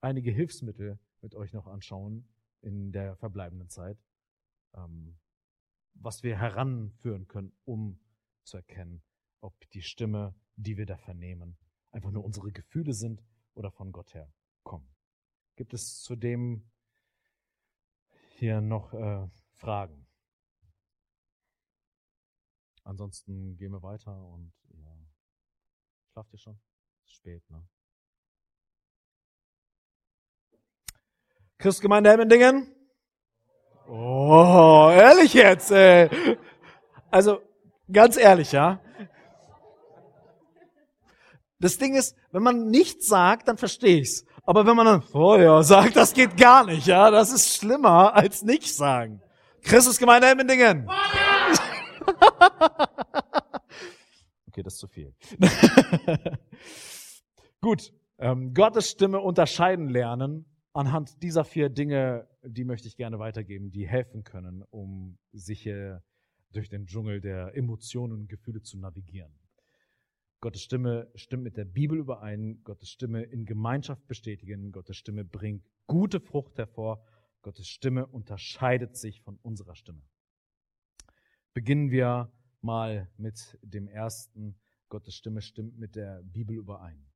einige Hilfsmittel mit euch noch anschauen in der verbleibenden Zeit, ähm, was wir heranführen können, um zu erkennen, ob die Stimme, die wir da vernehmen, einfach nur unsere Gefühle sind oder von Gott her kommen. Gibt es zudem hier noch äh, Fragen? Ansonsten gehen wir weiter und ja. Schlaft ihr schon? Ist spät, ne? Christgemeinde Hemmendingen? Oh, ehrlich jetzt, ey. Also, Ganz ehrlich, ja. Das Ding ist, wenn man nichts sagt, dann verstehe ich's. Aber wenn man dann ja sagt, das geht gar nicht, ja, das ist schlimmer als nichts sagen. Christusgemeinde Emmendingen. okay, das ist zu viel. Gut, ähm, Gottes Stimme unterscheiden lernen anhand dieser vier Dinge, die möchte ich gerne weitergeben, die helfen können, um sich durch den Dschungel der Emotionen und Gefühle zu navigieren. Gottes Stimme stimmt mit der Bibel überein, Gottes Stimme in Gemeinschaft bestätigen, Gottes Stimme bringt gute Frucht hervor, Gottes Stimme unterscheidet sich von unserer Stimme. Beginnen wir mal mit dem ersten, Gottes Stimme stimmt mit der Bibel überein.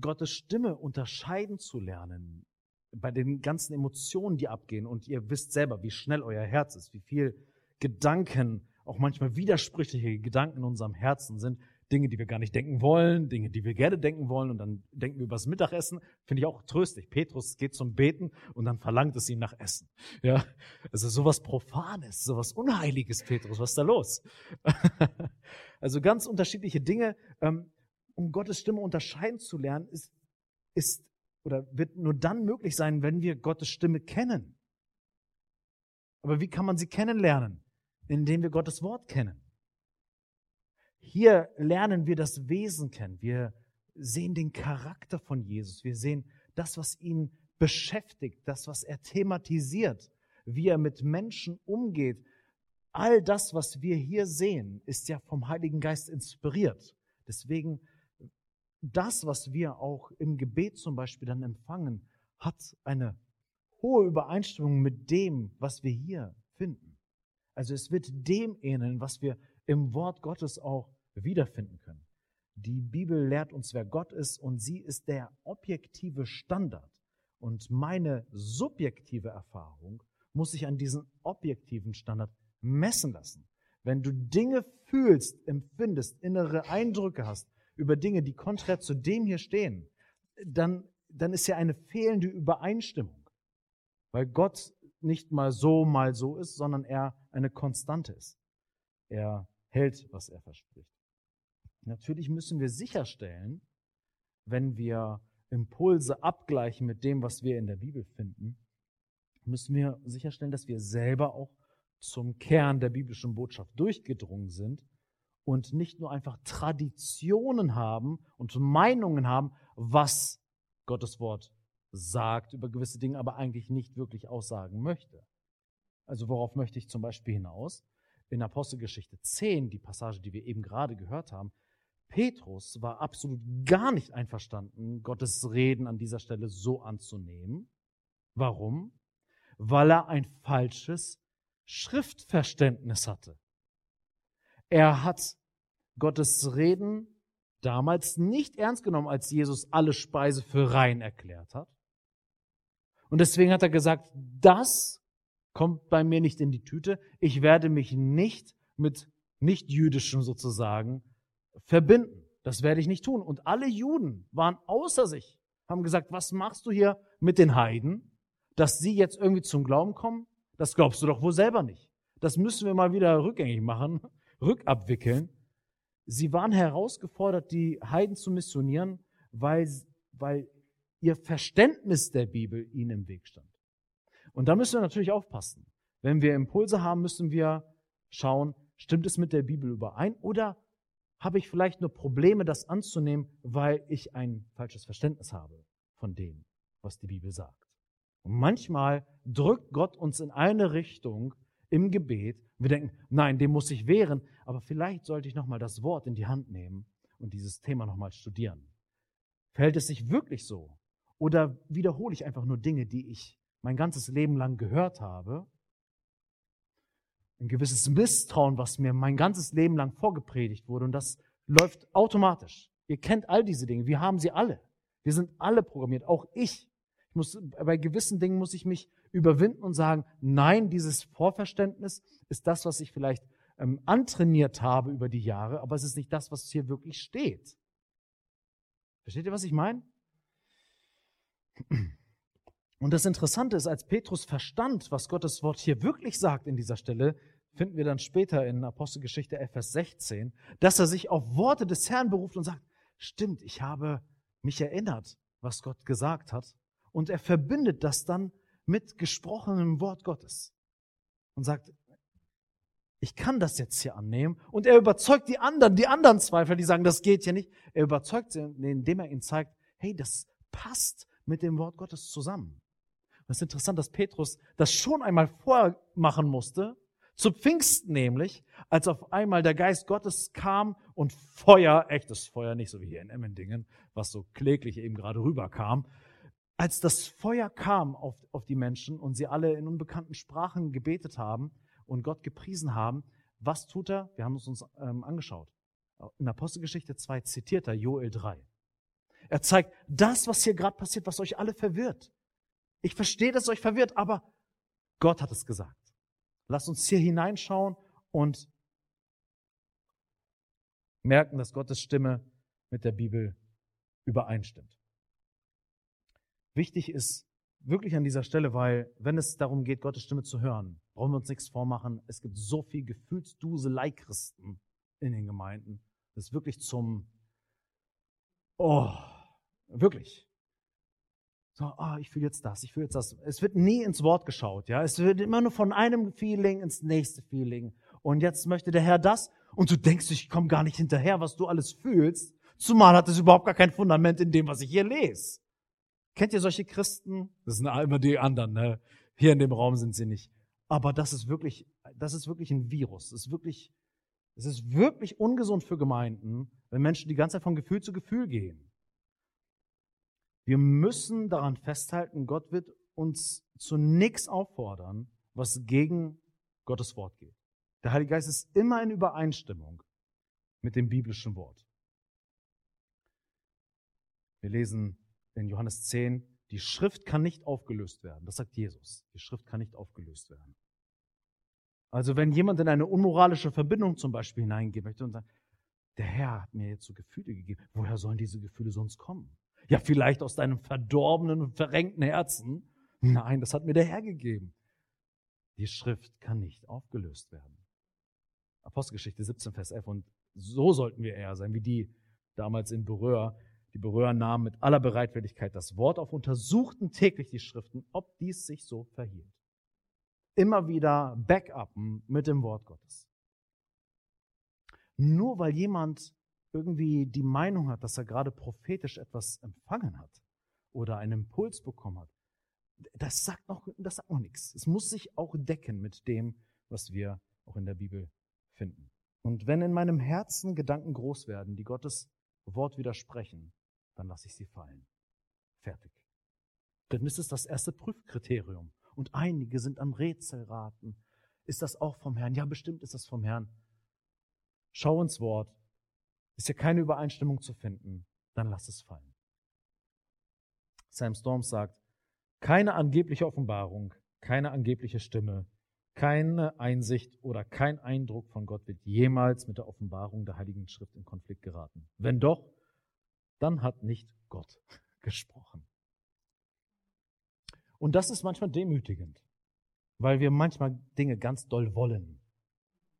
Gottes Stimme unterscheiden zu lernen, bei den ganzen Emotionen, die abgehen, und ihr wisst selber, wie schnell euer Herz ist, wie viel Gedanken, auch manchmal widersprüchliche Gedanken in unserem Herzen sind. Dinge, die wir gar nicht denken wollen, Dinge, die wir gerne denken wollen und dann denken wir über das Mittagessen, finde ich auch tröstlich. Petrus geht zum Beten und dann verlangt es ihm nach Essen. Ja, also sowas Profanes, sowas Unheiliges, Petrus, was ist da los? also ganz unterschiedliche Dinge, ähm, um Gottes Stimme unterscheiden zu lernen, ist, ist oder wird nur dann möglich sein, wenn wir Gottes Stimme kennen. Aber wie kann man sie kennenlernen? indem wir Gottes Wort kennen. Hier lernen wir das Wesen kennen. Wir sehen den Charakter von Jesus. Wir sehen das, was ihn beschäftigt, das, was er thematisiert. wie er mit Menschen umgeht. All das, was wir hier sehen, ist ja vom Heiligen Geist inspiriert. Deswegen, das, was wir auch im Gebet zum Beispiel dann empfangen, hat eine hohe Übereinstimmung mit dem, was wir hier finden. Also es wird dem ähneln, was wir im Wort Gottes auch wiederfinden können. Die Bibel lehrt uns, wer Gott ist und sie ist der objektive Standard. Und meine subjektive Erfahrung muss sich an diesen objektiven Standard messen lassen. Wenn du Dinge fühlst, empfindest, innere Eindrücke hast über Dinge, die konträr zu dem hier stehen, dann, dann ist ja eine fehlende Übereinstimmung. Weil Gott nicht mal so, mal so ist, sondern er eine Konstante ist. Er hält, was er verspricht. Natürlich müssen wir sicherstellen, wenn wir Impulse abgleichen mit dem, was wir in der Bibel finden, müssen wir sicherstellen, dass wir selber auch zum Kern der biblischen Botschaft durchgedrungen sind und nicht nur einfach Traditionen haben und Meinungen haben, was Gottes Wort sagt über gewisse Dinge, aber eigentlich nicht wirklich aussagen möchte. Also worauf möchte ich zum Beispiel hinaus? In Apostelgeschichte 10, die Passage, die wir eben gerade gehört haben, Petrus war absolut gar nicht einverstanden, Gottes Reden an dieser Stelle so anzunehmen. Warum? Weil er ein falsches Schriftverständnis hatte. Er hat Gottes Reden damals nicht ernst genommen, als Jesus alle Speise für rein erklärt hat. Und deswegen hat er gesagt, das kommt bei mir nicht in die Tüte. Ich werde mich nicht mit nicht-jüdischem sozusagen verbinden. Das werde ich nicht tun. Und alle Juden waren außer sich, haben gesagt, was machst du hier mit den Heiden, dass sie jetzt irgendwie zum Glauben kommen? Das glaubst du doch wohl selber nicht. Das müssen wir mal wieder rückgängig machen, rückabwickeln. Sie waren herausgefordert, die Heiden zu missionieren, weil, weil ihr Verständnis der Bibel ihnen im Weg stand. Und da müssen wir natürlich aufpassen. Wenn wir Impulse haben, müssen wir schauen, stimmt es mit der Bibel überein oder habe ich vielleicht nur Probleme, das anzunehmen, weil ich ein falsches Verständnis habe von dem, was die Bibel sagt. Und manchmal drückt Gott uns in eine Richtung im Gebet. Wir denken, nein, dem muss ich wehren, aber vielleicht sollte ich nochmal das Wort in die Hand nehmen und dieses Thema nochmal studieren. Verhält es sich wirklich so? Oder wiederhole ich einfach nur Dinge, die ich mein ganzes Leben lang gehört habe ein gewisses Misstrauen, was mir mein ganzes Leben lang vorgepredigt wurde. Und das läuft automatisch. Ihr kennt all diese Dinge. Wir haben sie alle. Wir sind alle programmiert, auch ich. ich muss, bei gewissen Dingen muss ich mich überwinden und sagen, nein, dieses Vorverständnis ist das, was ich vielleicht ähm, antrainiert habe über die Jahre, aber es ist nicht das, was hier wirklich steht. Versteht ihr, was ich meine? Und das Interessante ist, als Petrus verstand, was Gottes Wort hier wirklich sagt in dieser Stelle, finden wir dann später in Apostelgeschichte 11, Vers 16, dass er sich auf Worte des Herrn beruft und sagt, stimmt, ich habe mich erinnert, was Gott gesagt hat. Und er verbindet das dann mit gesprochenem Wort Gottes und sagt, ich kann das jetzt hier annehmen. Und er überzeugt die anderen, die anderen Zweifler, die sagen, das geht ja nicht. Er überzeugt sie, indem er ihnen zeigt, hey, das passt mit dem Wort Gottes zusammen. Das ist interessant, dass Petrus das schon einmal vormachen musste, zu Pfingsten nämlich, als auf einmal der Geist Gottes kam und Feuer, echtes Feuer, nicht so wie hier in Emmendingen, was so kläglich eben gerade rüberkam, als das Feuer kam auf, auf die Menschen und sie alle in unbekannten Sprachen gebetet haben und Gott gepriesen haben, was tut er? Wir haben es uns ähm, angeschaut. In Apostelgeschichte 2 zitiert er Joel 3. Er zeigt das, was hier gerade passiert, was euch alle verwirrt. Ich verstehe, dass es euch verwirrt, aber Gott hat es gesagt. Lasst uns hier hineinschauen und merken, dass Gottes Stimme mit der Bibel übereinstimmt. Wichtig ist wirklich an dieser Stelle, weil wenn es darum geht, Gottes Stimme zu hören, brauchen wir uns nichts vormachen. Es gibt so viel Gefühlsduselei-Christen in den Gemeinden. Das ist wirklich zum, oh, wirklich. So, ah, ich fühle jetzt das, ich fühle jetzt das. Es wird nie ins Wort geschaut, ja. Es wird immer nur von einem Feeling ins nächste Feeling. Und jetzt möchte der Herr das. Und du denkst, ich komme gar nicht hinterher, was du alles fühlst. Zumal hat es überhaupt gar kein Fundament in dem, was ich hier lese. Kennt ihr solche Christen? Das sind immer die anderen, ne? Hier in dem Raum sind sie nicht. Aber das ist wirklich, das ist wirklich ein Virus. Es ist wirklich, es ist wirklich ungesund für Gemeinden, wenn Menschen die ganze Zeit von Gefühl zu Gefühl gehen. Wir müssen daran festhalten, Gott wird uns zu nichts auffordern, was gegen Gottes Wort geht. Der Heilige Geist ist immer in Übereinstimmung mit dem biblischen Wort. Wir lesen in Johannes 10, die Schrift kann nicht aufgelöst werden. Das sagt Jesus. Die Schrift kann nicht aufgelöst werden. Also wenn jemand in eine unmoralische Verbindung zum Beispiel hineingehen möchte und sagt, der Herr hat mir jetzt so Gefühle gegeben, woher sollen diese Gefühle sonst kommen? Ja, vielleicht aus deinem verdorbenen und verrenkten Herzen. Nein, das hat mir der Herr gegeben. Die Schrift kann nicht aufgelöst werden. Apostelgeschichte 17, Vers 11. Und so sollten wir eher sein, wie die damals in Beröa. Die Beröa nahmen mit aller Bereitwilligkeit das Wort auf, untersuchten täglich die Schriften, ob dies sich so verhielt. Immer wieder backuppen mit dem Wort Gottes. Nur weil jemand irgendwie die Meinung hat, dass er gerade prophetisch etwas empfangen hat oder einen Impuls bekommen hat, das sagt noch, das sagt noch nichts. Es muss sich auch decken mit dem, was wir auch in der Bibel finden. Und wenn in meinem Herzen Gedanken groß werden, die Gottes Wort widersprechen, dann lasse ich sie fallen. Fertig. Dann ist es das erste Prüfkriterium. Und einige sind am Rätselraten. Ist das auch vom Herrn? Ja, bestimmt ist das vom Herrn. Schau ins Wort. Ist ja keine Übereinstimmung zu finden. Dann lass es fallen. Sam Storms sagt, keine angebliche Offenbarung, keine angebliche Stimme, keine Einsicht oder kein Eindruck von Gott wird jemals mit der Offenbarung der Heiligen Schrift in Konflikt geraten. Wenn doch, dann hat nicht Gott gesprochen. Und das ist manchmal demütigend, weil wir manchmal Dinge ganz doll wollen.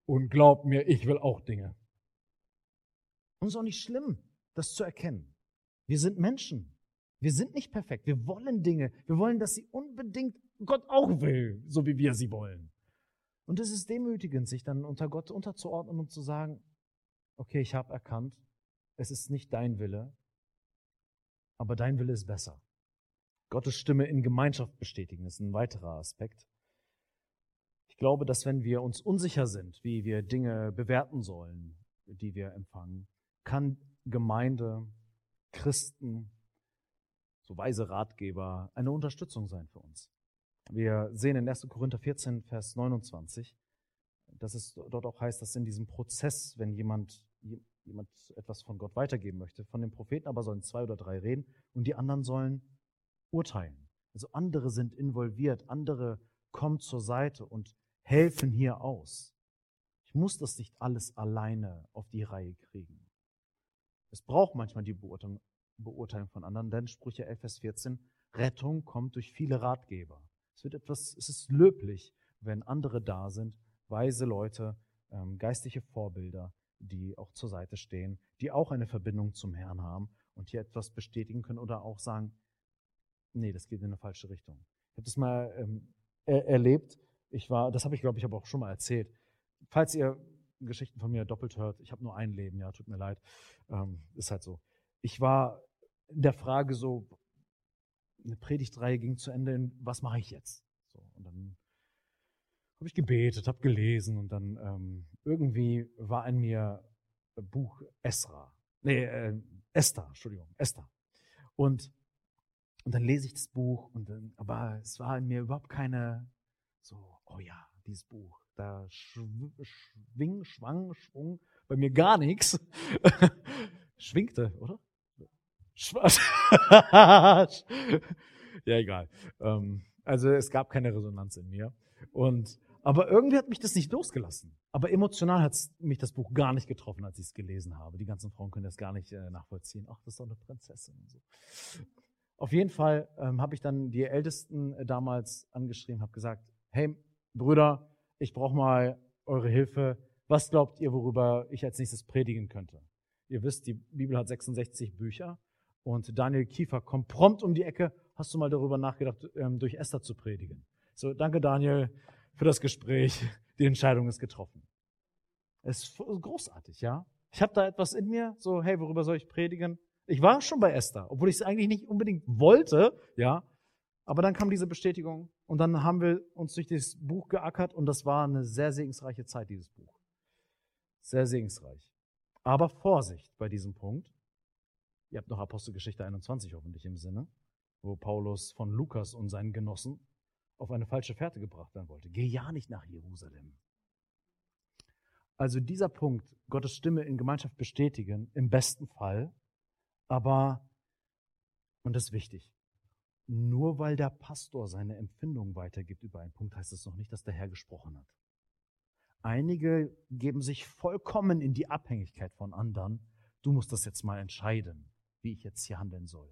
Und glaub mir, ich will auch Dinge. Und es ist auch nicht schlimm, das zu erkennen. Wir sind Menschen. Wir sind nicht perfekt. Wir wollen Dinge. Wir wollen, dass sie unbedingt Gott auch will, so wie wir sie wollen. Und es ist demütigend, sich dann unter Gott unterzuordnen und zu sagen, okay, ich habe erkannt, es ist nicht dein Wille, aber dein Wille ist besser. Gottes Stimme in Gemeinschaft bestätigen ist ein weiterer Aspekt. Ich glaube, dass wenn wir uns unsicher sind, wie wir Dinge bewerten sollen, die wir empfangen, kann Gemeinde, Christen, so weise Ratgeber eine Unterstützung sein für uns. Wir sehen in 1. Korinther 14, Vers 29, dass es dort auch heißt, dass in diesem Prozess, wenn jemand, jemand etwas von Gott weitergeben möchte, von den Propheten aber sollen zwei oder drei reden und die anderen sollen urteilen. Also andere sind involviert, andere kommen zur Seite und helfen hier aus. Ich muss das nicht alles alleine auf die Reihe kriegen. Es braucht manchmal die Beurteilung, Beurteilung von anderen, denn Sprüche 11, Vers 14, Rettung kommt durch viele Ratgeber. Es wird etwas, es ist löblich, wenn andere da sind, weise Leute, ähm, geistliche Vorbilder, die auch zur Seite stehen, die auch eine Verbindung zum Herrn haben und hier etwas bestätigen können oder auch sagen, nee, das geht in eine falsche Richtung. Ich habe das mal ähm, er erlebt. Ich war, das habe ich glaube ich aber auch schon mal erzählt. Falls ihr Geschichten von mir doppelt hört, ich habe nur ein Leben, ja, tut mir leid, ähm, ist halt so. Ich war in der Frage so, eine Predigtreihe ging zu Ende was mache ich jetzt? So, und dann habe ich gebetet, habe gelesen und dann ähm, irgendwie war in mir Buch Esra, nee, äh, Esther, Entschuldigung, Esther. Und, und dann lese ich das Buch und dann, aber es war in mir überhaupt keine so, oh ja, dieses Buch, da schwing, schwang, schwung, bei mir gar nichts. Schwingte, oder? ja, egal. Ähm, also es gab keine Resonanz in mir. Und, aber irgendwie hat mich das nicht losgelassen. Aber emotional hat mich das Buch gar nicht getroffen, als ich es gelesen habe. Die ganzen Frauen können das gar nicht äh, nachvollziehen. Ach, das ist doch eine Prinzessin und so. Auf jeden Fall ähm, habe ich dann die Ältesten äh, damals angeschrieben, habe gesagt, hey Brüder, ich brauche mal eure Hilfe. Was glaubt ihr, worüber ich als nächstes predigen könnte? Ihr wisst, die Bibel hat 66 Bücher und Daniel Kiefer kommt prompt um die Ecke. Hast du mal darüber nachgedacht, ähm, durch Esther zu predigen? So, danke Daniel für das Gespräch. Die Entscheidung ist getroffen. Es ist großartig, ja. Ich habe da etwas in mir, so, hey, worüber soll ich predigen? Ich war schon bei Esther, obwohl ich es eigentlich nicht unbedingt wollte, ja. Aber dann kam diese Bestätigung und dann haben wir uns durch dieses Buch geackert und das war eine sehr segensreiche Zeit, dieses Buch. Sehr segensreich. Aber Vorsicht bei diesem Punkt. Ihr habt noch Apostelgeschichte 21 hoffentlich im Sinne, wo Paulus von Lukas und seinen Genossen auf eine falsche Fährte gebracht werden wollte. Geh ja nicht nach Jerusalem. Also dieser Punkt, Gottes Stimme in Gemeinschaft bestätigen, im besten Fall, aber, und das ist wichtig, nur weil der Pastor seine Empfindungen weitergibt über einen Punkt, heißt es noch nicht, dass der Herr gesprochen hat. Einige geben sich vollkommen in die Abhängigkeit von anderen. Du musst das jetzt mal entscheiden, wie ich jetzt hier handeln soll.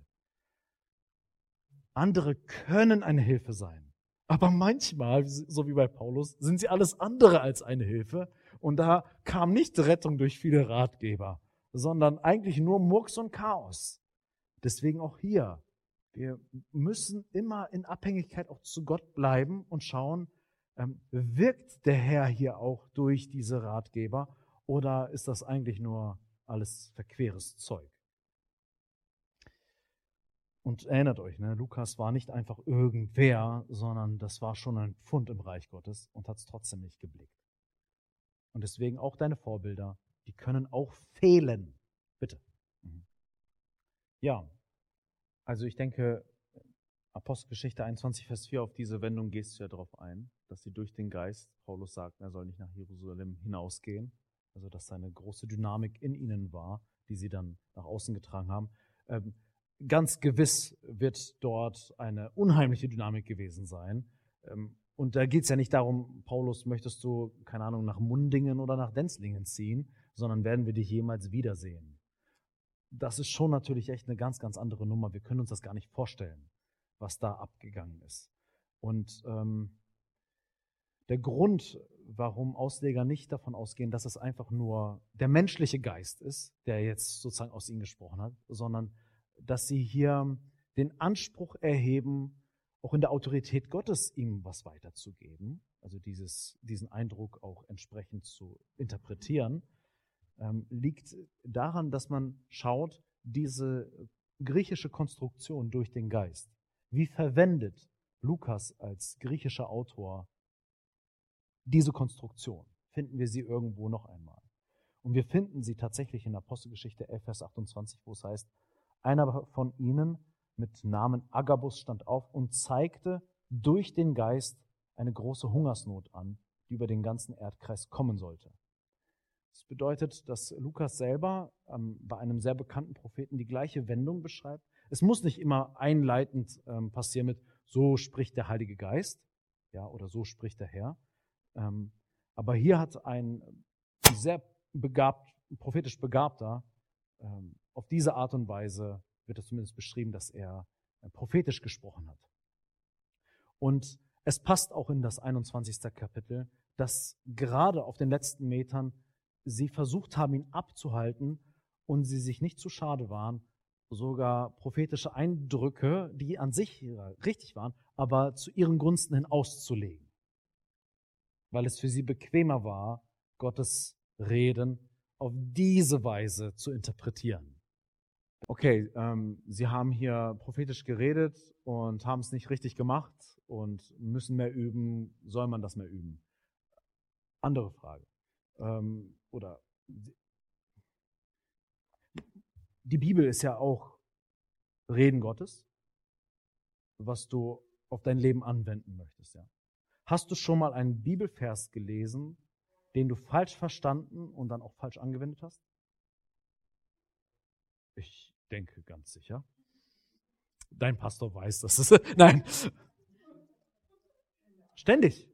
Andere können eine Hilfe sein. Aber manchmal, so wie bei Paulus, sind sie alles andere als eine Hilfe. Und da kam nicht Rettung durch viele Ratgeber, sondern eigentlich nur Murks und Chaos. Deswegen auch hier. Wir müssen immer in Abhängigkeit auch zu Gott bleiben und schauen, ähm, wirkt der Herr hier auch durch diese Ratgeber oder ist das eigentlich nur alles verqueres Zeug? Und erinnert euch, ne, Lukas war nicht einfach irgendwer, sondern das war schon ein Pfund im Reich Gottes und hat es trotzdem nicht geblickt. Und deswegen auch deine Vorbilder, die können auch fehlen. Bitte. Mhm. Ja, also ich denke, Apostelgeschichte 21, Vers 4, auf diese Wendung gehst du ja darauf ein, dass sie durch den Geist, Paulus sagt, er soll nicht nach Jerusalem hinausgehen, also dass seine große Dynamik in ihnen war, die sie dann nach außen getragen haben. Ähm, ganz gewiss wird dort eine unheimliche Dynamik gewesen sein. Ähm, und da geht es ja nicht darum, Paulus, möchtest du, keine Ahnung, nach Mundingen oder nach Denzlingen ziehen, sondern werden wir dich jemals wiedersehen das ist schon natürlich echt eine ganz, ganz andere Nummer. Wir können uns das gar nicht vorstellen, was da abgegangen ist. Und ähm, der Grund, warum Ausleger nicht davon ausgehen, dass es einfach nur der menschliche Geist ist, der jetzt sozusagen aus ihnen gesprochen hat, sondern dass sie hier den Anspruch erheben, auch in der Autorität Gottes ihm was weiterzugeben, also dieses, diesen Eindruck auch entsprechend zu interpretieren ähm, liegt daran, dass man schaut, diese griechische Konstruktion durch den Geist. Wie verwendet Lukas als griechischer Autor diese Konstruktion? Finden wir sie irgendwo noch einmal? Und wir finden sie tatsächlich in Apostelgeschichte 11, Vers 28, wo es heißt, einer von ihnen mit Namen Agabus stand auf und zeigte durch den Geist eine große Hungersnot an, die über den ganzen Erdkreis kommen sollte. Das bedeutet, dass Lukas selber ähm, bei einem sehr bekannten Propheten die gleiche Wendung beschreibt. Es muss nicht immer einleitend ähm, passieren mit so spricht der Heilige Geist, ja, oder so spricht der Herr. Ähm, aber hier hat ein sehr begabt, prophetisch begabter ähm, auf diese Art und Weise wird es zumindest beschrieben, dass er äh, prophetisch gesprochen hat. Und es passt auch in das 21. Kapitel, dass gerade auf den letzten Metern sie versucht haben, ihn abzuhalten und sie sich nicht zu schade waren, sogar prophetische Eindrücke, die an sich richtig waren, aber zu ihren Gunsten hin auszulegen. Weil es für sie bequemer war, Gottes Reden auf diese Weise zu interpretieren. Okay, ähm, sie haben hier prophetisch geredet und haben es nicht richtig gemacht und müssen mehr üben. Soll man das mehr üben? Andere Frage. Ähm, oder die Bibel ist ja auch Reden Gottes, was du auf dein Leben anwenden möchtest, ja. Hast du schon mal einen Bibelvers gelesen, den du falsch verstanden und dann auch falsch angewendet hast? Ich denke ganz sicher. Dein Pastor weiß das. Nein. Ständig.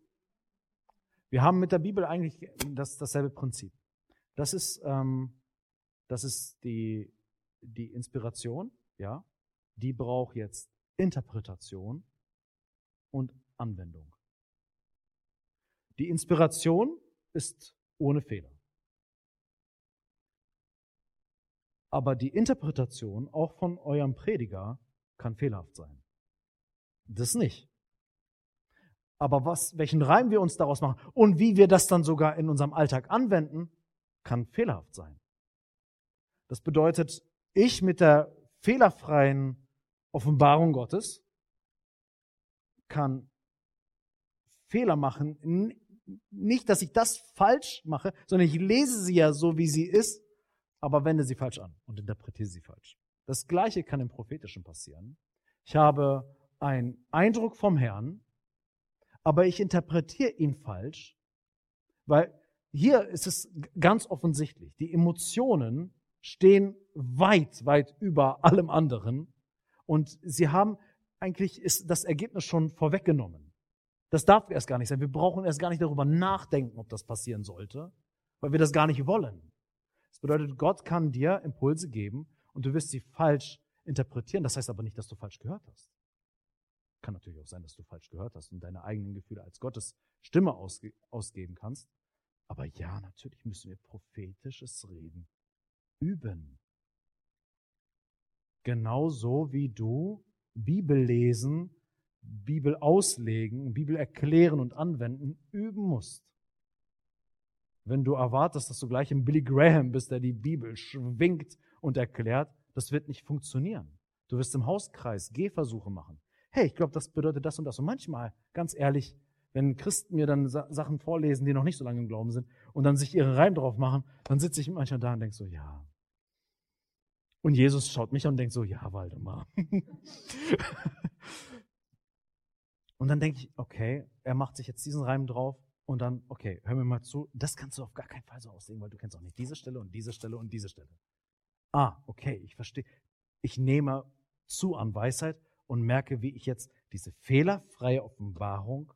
Wir haben mit der Bibel eigentlich das, dasselbe Prinzip. Das ist, ähm, das ist die, die Inspiration, ja. Die braucht jetzt Interpretation und Anwendung. Die Inspiration ist ohne Fehler. Aber die Interpretation auch von eurem Prediger kann fehlerhaft sein. Das nicht. Aber was, welchen Reim wir uns daraus machen und wie wir das dann sogar in unserem Alltag anwenden, kann fehlerhaft sein. Das bedeutet, ich mit der fehlerfreien Offenbarung Gottes kann Fehler machen. Nicht, dass ich das falsch mache, sondern ich lese sie ja so, wie sie ist, aber wende sie falsch an und interpretiere sie falsch. Das Gleiche kann im Prophetischen passieren. Ich habe einen Eindruck vom Herrn, aber ich interpretiere ihn falsch, weil hier ist es ganz offensichtlich, die Emotionen stehen weit, weit über allem anderen und sie haben eigentlich ist das Ergebnis schon vorweggenommen. Das darf erst gar nicht sein. Wir brauchen erst gar nicht darüber nachdenken, ob das passieren sollte, weil wir das gar nicht wollen. Das bedeutet, Gott kann dir Impulse geben und du wirst sie falsch interpretieren. Das heißt aber nicht, dass du falsch gehört hast. Kann natürlich auch sein, dass du falsch gehört hast und deine eigenen Gefühle als Gottes Stimme ausge ausgeben kannst. Aber ja, natürlich müssen wir prophetisches Reden üben. Genauso wie du Bibel lesen, Bibel auslegen, Bibel erklären und anwenden üben musst. Wenn du erwartest, dass du gleich im Billy Graham bist, der die Bibel schwingt und erklärt, das wird nicht funktionieren. Du wirst im Hauskreis Gehversuche machen. Hey, ich glaube, das bedeutet das und das. Und manchmal, ganz ehrlich, wenn Christen mir dann Sachen vorlesen, die noch nicht so lange im Glauben sind, und dann sich ihre Reim drauf machen, dann sitze ich manchmal da und denke so, ja, und Jesus schaut mich an und denkt so, ja, Waldemar. und dann denke ich, okay, er macht sich jetzt diesen Reim drauf und dann, okay, hör mir mal zu, das kannst du auf gar keinen Fall so aussehen, weil du kennst auch nicht diese Stelle und diese Stelle und diese Stelle. Ah, okay, ich verstehe. Ich nehme zu an Weisheit und merke, wie ich jetzt diese fehlerfreie Offenbarung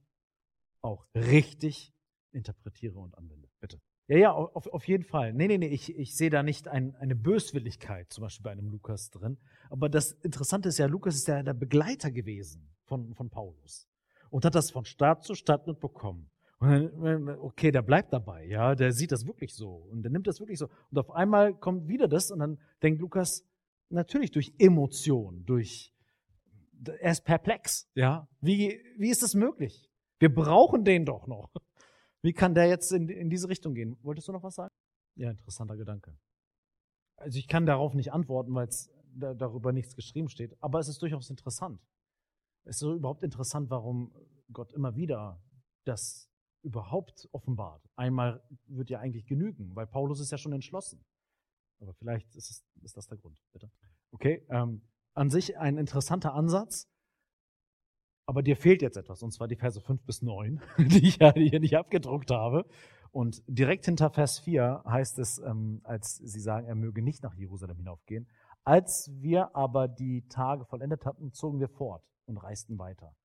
auch richtig interpretiere und anwende. Bitte. Ja, ja, auf, auf jeden Fall. Nee, nee, nee, ich, ich sehe da nicht ein, eine Böswilligkeit, zum Beispiel bei einem Lukas drin. Aber das Interessante ist ja, Lukas ist ja der Begleiter gewesen von, von Paulus und hat das von Stadt zu Stadt mitbekommen. Dann, okay, der bleibt dabei, ja, der sieht das wirklich so und der nimmt das wirklich so. Und auf einmal kommt wieder das und dann denkt Lukas, natürlich durch Emotion, durch, er ist perplex, ja. Wie, wie ist das möglich? Wir brauchen den doch noch. Wie kann der jetzt in, in diese Richtung gehen? Wolltest du noch was sagen? Ja, interessanter Gedanke. Also ich kann darauf nicht antworten, weil es da, darüber nichts geschrieben steht, aber es ist durchaus interessant. Es ist so überhaupt interessant, warum Gott immer wieder das überhaupt offenbart. Einmal wird ja eigentlich genügen, weil Paulus ist ja schon entschlossen. Aber vielleicht ist, es, ist das der Grund, bitte. Okay, ähm, an sich ein interessanter Ansatz. Aber dir fehlt jetzt etwas, und zwar die Verse 5 bis 9, die ich ja hier nicht abgedruckt habe. Und direkt hinter Vers 4 heißt es, ähm, als sie sagen, er möge nicht nach Jerusalem hinaufgehen. Als wir aber die Tage vollendet hatten, zogen wir fort und reisten weiter.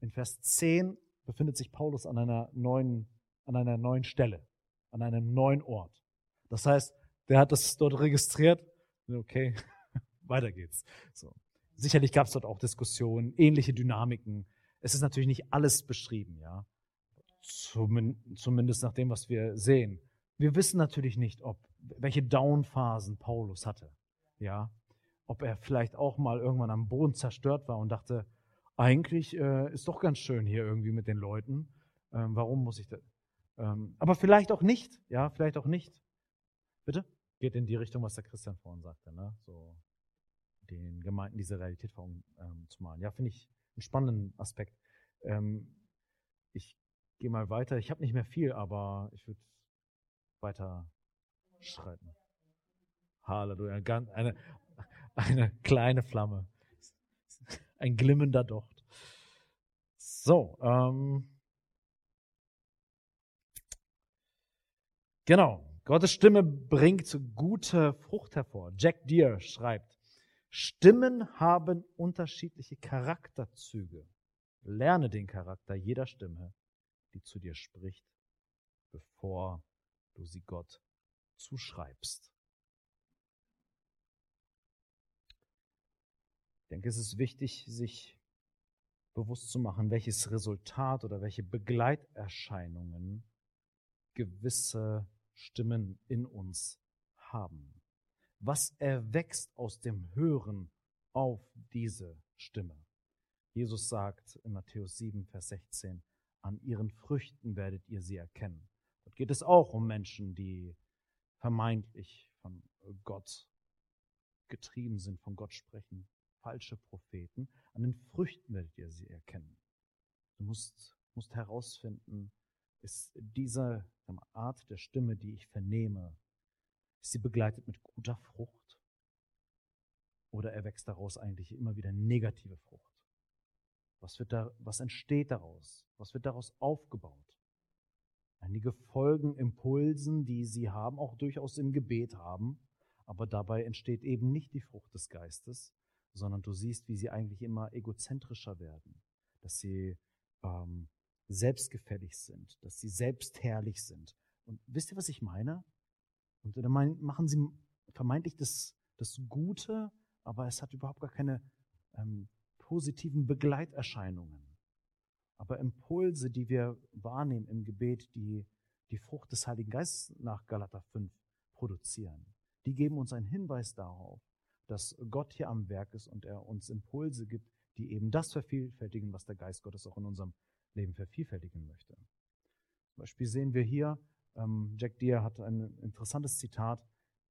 In Vers 10 befindet sich Paulus an einer neuen, an einer neuen Stelle, an einem neuen Ort. Das heißt, der hat das dort registriert. Okay, weiter geht's. So. Sicherlich gab es dort auch Diskussionen, ähnliche Dynamiken. Es ist natürlich nicht alles beschrieben, ja. Zumindest nach dem, was wir sehen. Wir wissen natürlich nicht, ob welche Downphasen Paulus hatte, ja. Ob er vielleicht auch mal irgendwann am Boden zerstört war und dachte, eigentlich äh, ist doch ganz schön hier irgendwie mit den Leuten. Ähm, warum muss ich das? Ähm, aber vielleicht auch nicht, ja, vielleicht auch nicht. Bitte? Geht in die Richtung, was der Christian vorhin sagte, ne? So den Gemeinden diese Realität vor ähm, zu malen. Ja, finde ich einen spannenden Aspekt. Ähm, ich gehe mal weiter. Ich habe nicht mehr viel, aber ich würde weiter schreiten. Halleluja. Eine, eine kleine Flamme. Ein glimmender Docht. So, ähm, genau. Gottes Stimme bringt gute Frucht hervor. Jack Deere schreibt, Stimmen haben unterschiedliche Charakterzüge. Lerne den Charakter jeder Stimme, die zu dir spricht, bevor du sie Gott zuschreibst. Ich denke, es ist wichtig, sich bewusst zu machen, welches Resultat oder welche Begleiterscheinungen gewisse Stimmen in uns haben. Was erwächst aus dem Hören auf diese Stimme? Jesus sagt in Matthäus 7, Vers 16, an ihren Früchten werdet ihr sie erkennen. Dort geht es auch um Menschen, die vermeintlich von Gott getrieben sind, von Gott sprechen, falsche Propheten. An den Früchten werdet ihr sie erkennen. Du musst, musst herausfinden, ist diese Art der Stimme, die ich vernehme, ist sie begleitet mit guter Frucht? Oder erwächst daraus eigentlich immer wieder negative Frucht? Was wird da, was entsteht daraus? Was wird daraus aufgebaut? Einige folgen Impulsen, die sie haben, auch durchaus im Gebet haben, aber dabei entsteht eben nicht die Frucht des Geistes, sondern du siehst, wie sie eigentlich immer egozentrischer werden, dass sie ähm, selbstgefällig sind, dass sie selbstherrlich sind. Und wisst ihr, was ich meine? Und dann machen sie vermeintlich das, das Gute, aber es hat überhaupt gar keine ähm, positiven Begleiterscheinungen. Aber Impulse, die wir wahrnehmen im Gebet, die die Frucht des Heiligen Geistes nach Galater 5 produzieren, die geben uns einen Hinweis darauf, dass Gott hier am Werk ist und er uns Impulse gibt, die eben das vervielfältigen, was der Geist Gottes auch in unserem Leben vervielfältigen möchte. Zum Beispiel sehen wir hier, Jack Deere hat ein interessantes Zitat,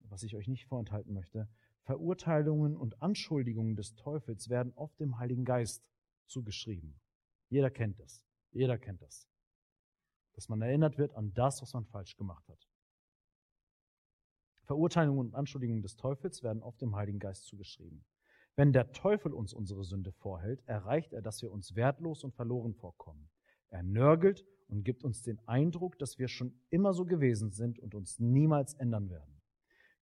was ich euch nicht vorenthalten möchte. Verurteilungen und Anschuldigungen des Teufels werden oft dem Heiligen Geist zugeschrieben. Jeder kennt das. Jeder kennt das. Dass man erinnert wird an das, was man falsch gemacht hat. Verurteilungen und Anschuldigungen des Teufels werden oft dem Heiligen Geist zugeschrieben. Wenn der Teufel uns unsere Sünde vorhält, erreicht er, dass wir uns wertlos und verloren vorkommen. Er nörgelt und gibt uns den Eindruck, dass wir schon immer so gewesen sind und uns niemals ändern werden.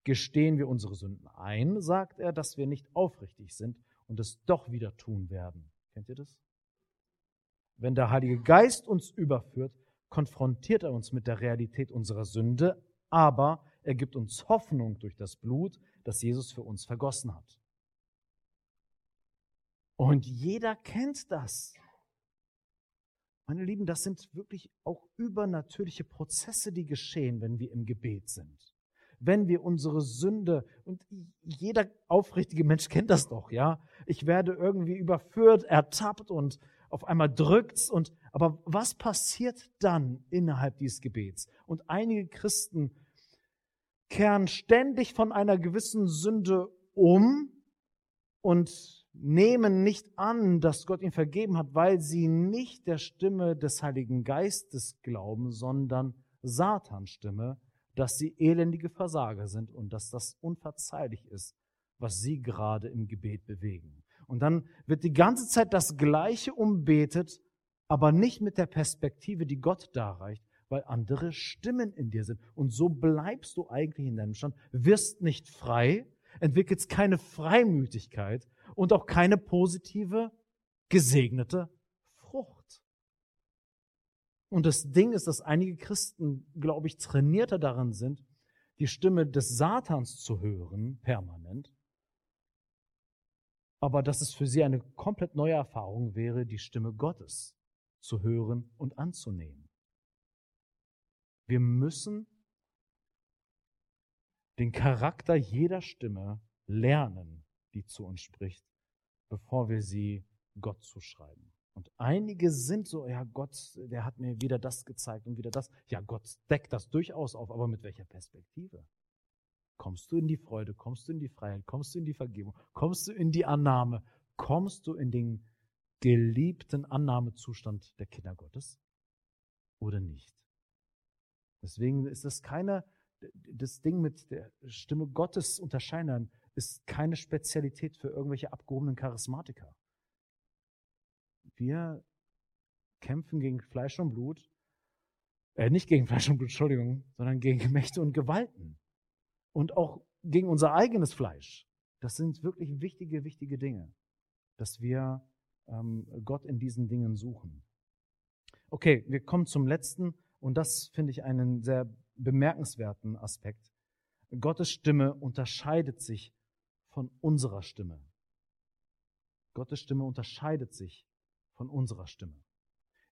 Gestehen wir unsere Sünden ein, sagt er, dass wir nicht aufrichtig sind und es doch wieder tun werden. Kennt ihr das? Wenn der Heilige Geist uns überführt, konfrontiert er uns mit der Realität unserer Sünde, aber er gibt uns Hoffnung durch das Blut, das Jesus für uns vergossen hat. Und jeder kennt das. Meine Lieben, das sind wirklich auch übernatürliche Prozesse, die geschehen, wenn wir im Gebet sind. Wenn wir unsere Sünde, und jeder aufrichtige Mensch kennt das doch, ja. Ich werde irgendwie überführt, ertappt und auf einmal drückt's und, aber was passiert dann innerhalb dieses Gebets? Und einige Christen kehren ständig von einer gewissen Sünde um und nehmen nicht an, dass Gott ihnen vergeben hat, weil sie nicht der Stimme des Heiligen Geistes glauben, sondern Satans Stimme, dass sie elendige Versager sind und dass das unverzeihlich ist, was sie gerade im Gebet bewegen. Und dann wird die ganze Zeit das Gleiche umbetet, aber nicht mit der Perspektive, die Gott darreicht, weil andere Stimmen in dir sind. Und so bleibst du eigentlich in deinem Stand, wirst nicht frei, entwickelst keine Freimütigkeit, und auch keine positive, gesegnete Frucht. Und das Ding ist, dass einige Christen, glaube ich, trainierter daran sind, die Stimme des Satans zu hören, permanent, aber dass es für sie eine komplett neue Erfahrung wäre, die Stimme Gottes zu hören und anzunehmen. Wir müssen den Charakter jeder Stimme lernen, die zu uns spricht, bevor wir sie Gott zuschreiben. Und einige sind so, ja, Gott, der hat mir wieder das gezeigt und wieder das. Ja, Gott deckt das durchaus auf, aber mit welcher Perspektive? Kommst du in die Freude, kommst du in die Freiheit, kommst du in die Vergebung, kommst du in die Annahme, kommst du in den geliebten Annahmezustand der Kinder Gottes oder nicht? Deswegen ist das keine, das Ding mit der Stimme Gottes unterscheiden ist keine Spezialität für irgendwelche abgehobenen Charismatiker. Wir kämpfen gegen Fleisch und Blut, äh, nicht gegen Fleisch und Blut, Entschuldigung, sondern gegen Mächte und Gewalten. Und auch gegen unser eigenes Fleisch. Das sind wirklich wichtige, wichtige Dinge, dass wir ähm, Gott in diesen Dingen suchen. Okay, wir kommen zum letzten und das finde ich einen sehr bemerkenswerten Aspekt. Gottes Stimme unterscheidet sich von unserer Stimme. Gottes Stimme unterscheidet sich von unserer Stimme.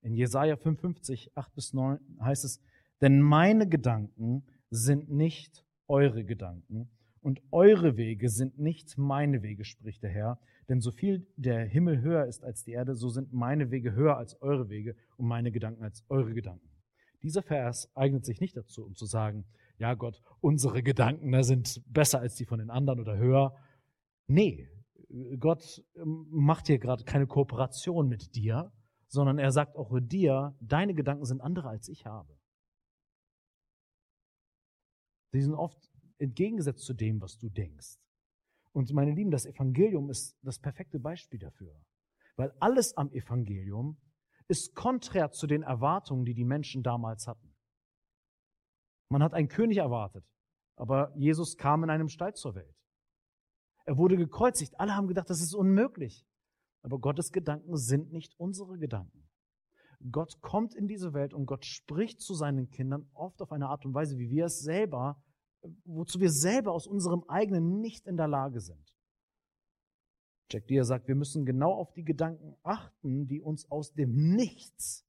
In Jesaja 55, 8 bis 9 heißt es, denn meine Gedanken sind nicht eure Gedanken und eure Wege sind nicht meine Wege, spricht der Herr. Denn so viel der Himmel höher ist als die Erde, so sind meine Wege höher als eure Wege und meine Gedanken als eure Gedanken. Dieser Vers eignet sich nicht dazu, um zu sagen, ja Gott, unsere Gedanken sind besser als die von den anderen oder höher, Nee, Gott ähm, macht hier gerade keine Kooperation mit dir, sondern er sagt auch dir, deine Gedanken sind andere als ich habe. Sie sind oft entgegengesetzt zu dem, was du denkst. Und meine Lieben, das Evangelium ist das perfekte Beispiel dafür. Weil alles am Evangelium ist konträr zu den Erwartungen, die die Menschen damals hatten. Man hat einen König erwartet, aber Jesus kam in einem Stall zur Welt. Er wurde gekreuzigt. Alle haben gedacht, das ist unmöglich. Aber Gottes Gedanken sind nicht unsere Gedanken. Gott kommt in diese Welt und Gott spricht zu seinen Kindern oft auf eine Art und Weise, wie wir es selber, wozu wir selber aus unserem eigenen nicht in der Lage sind. Jack Deere sagt, wir müssen genau auf die Gedanken achten, die uns aus dem Nichts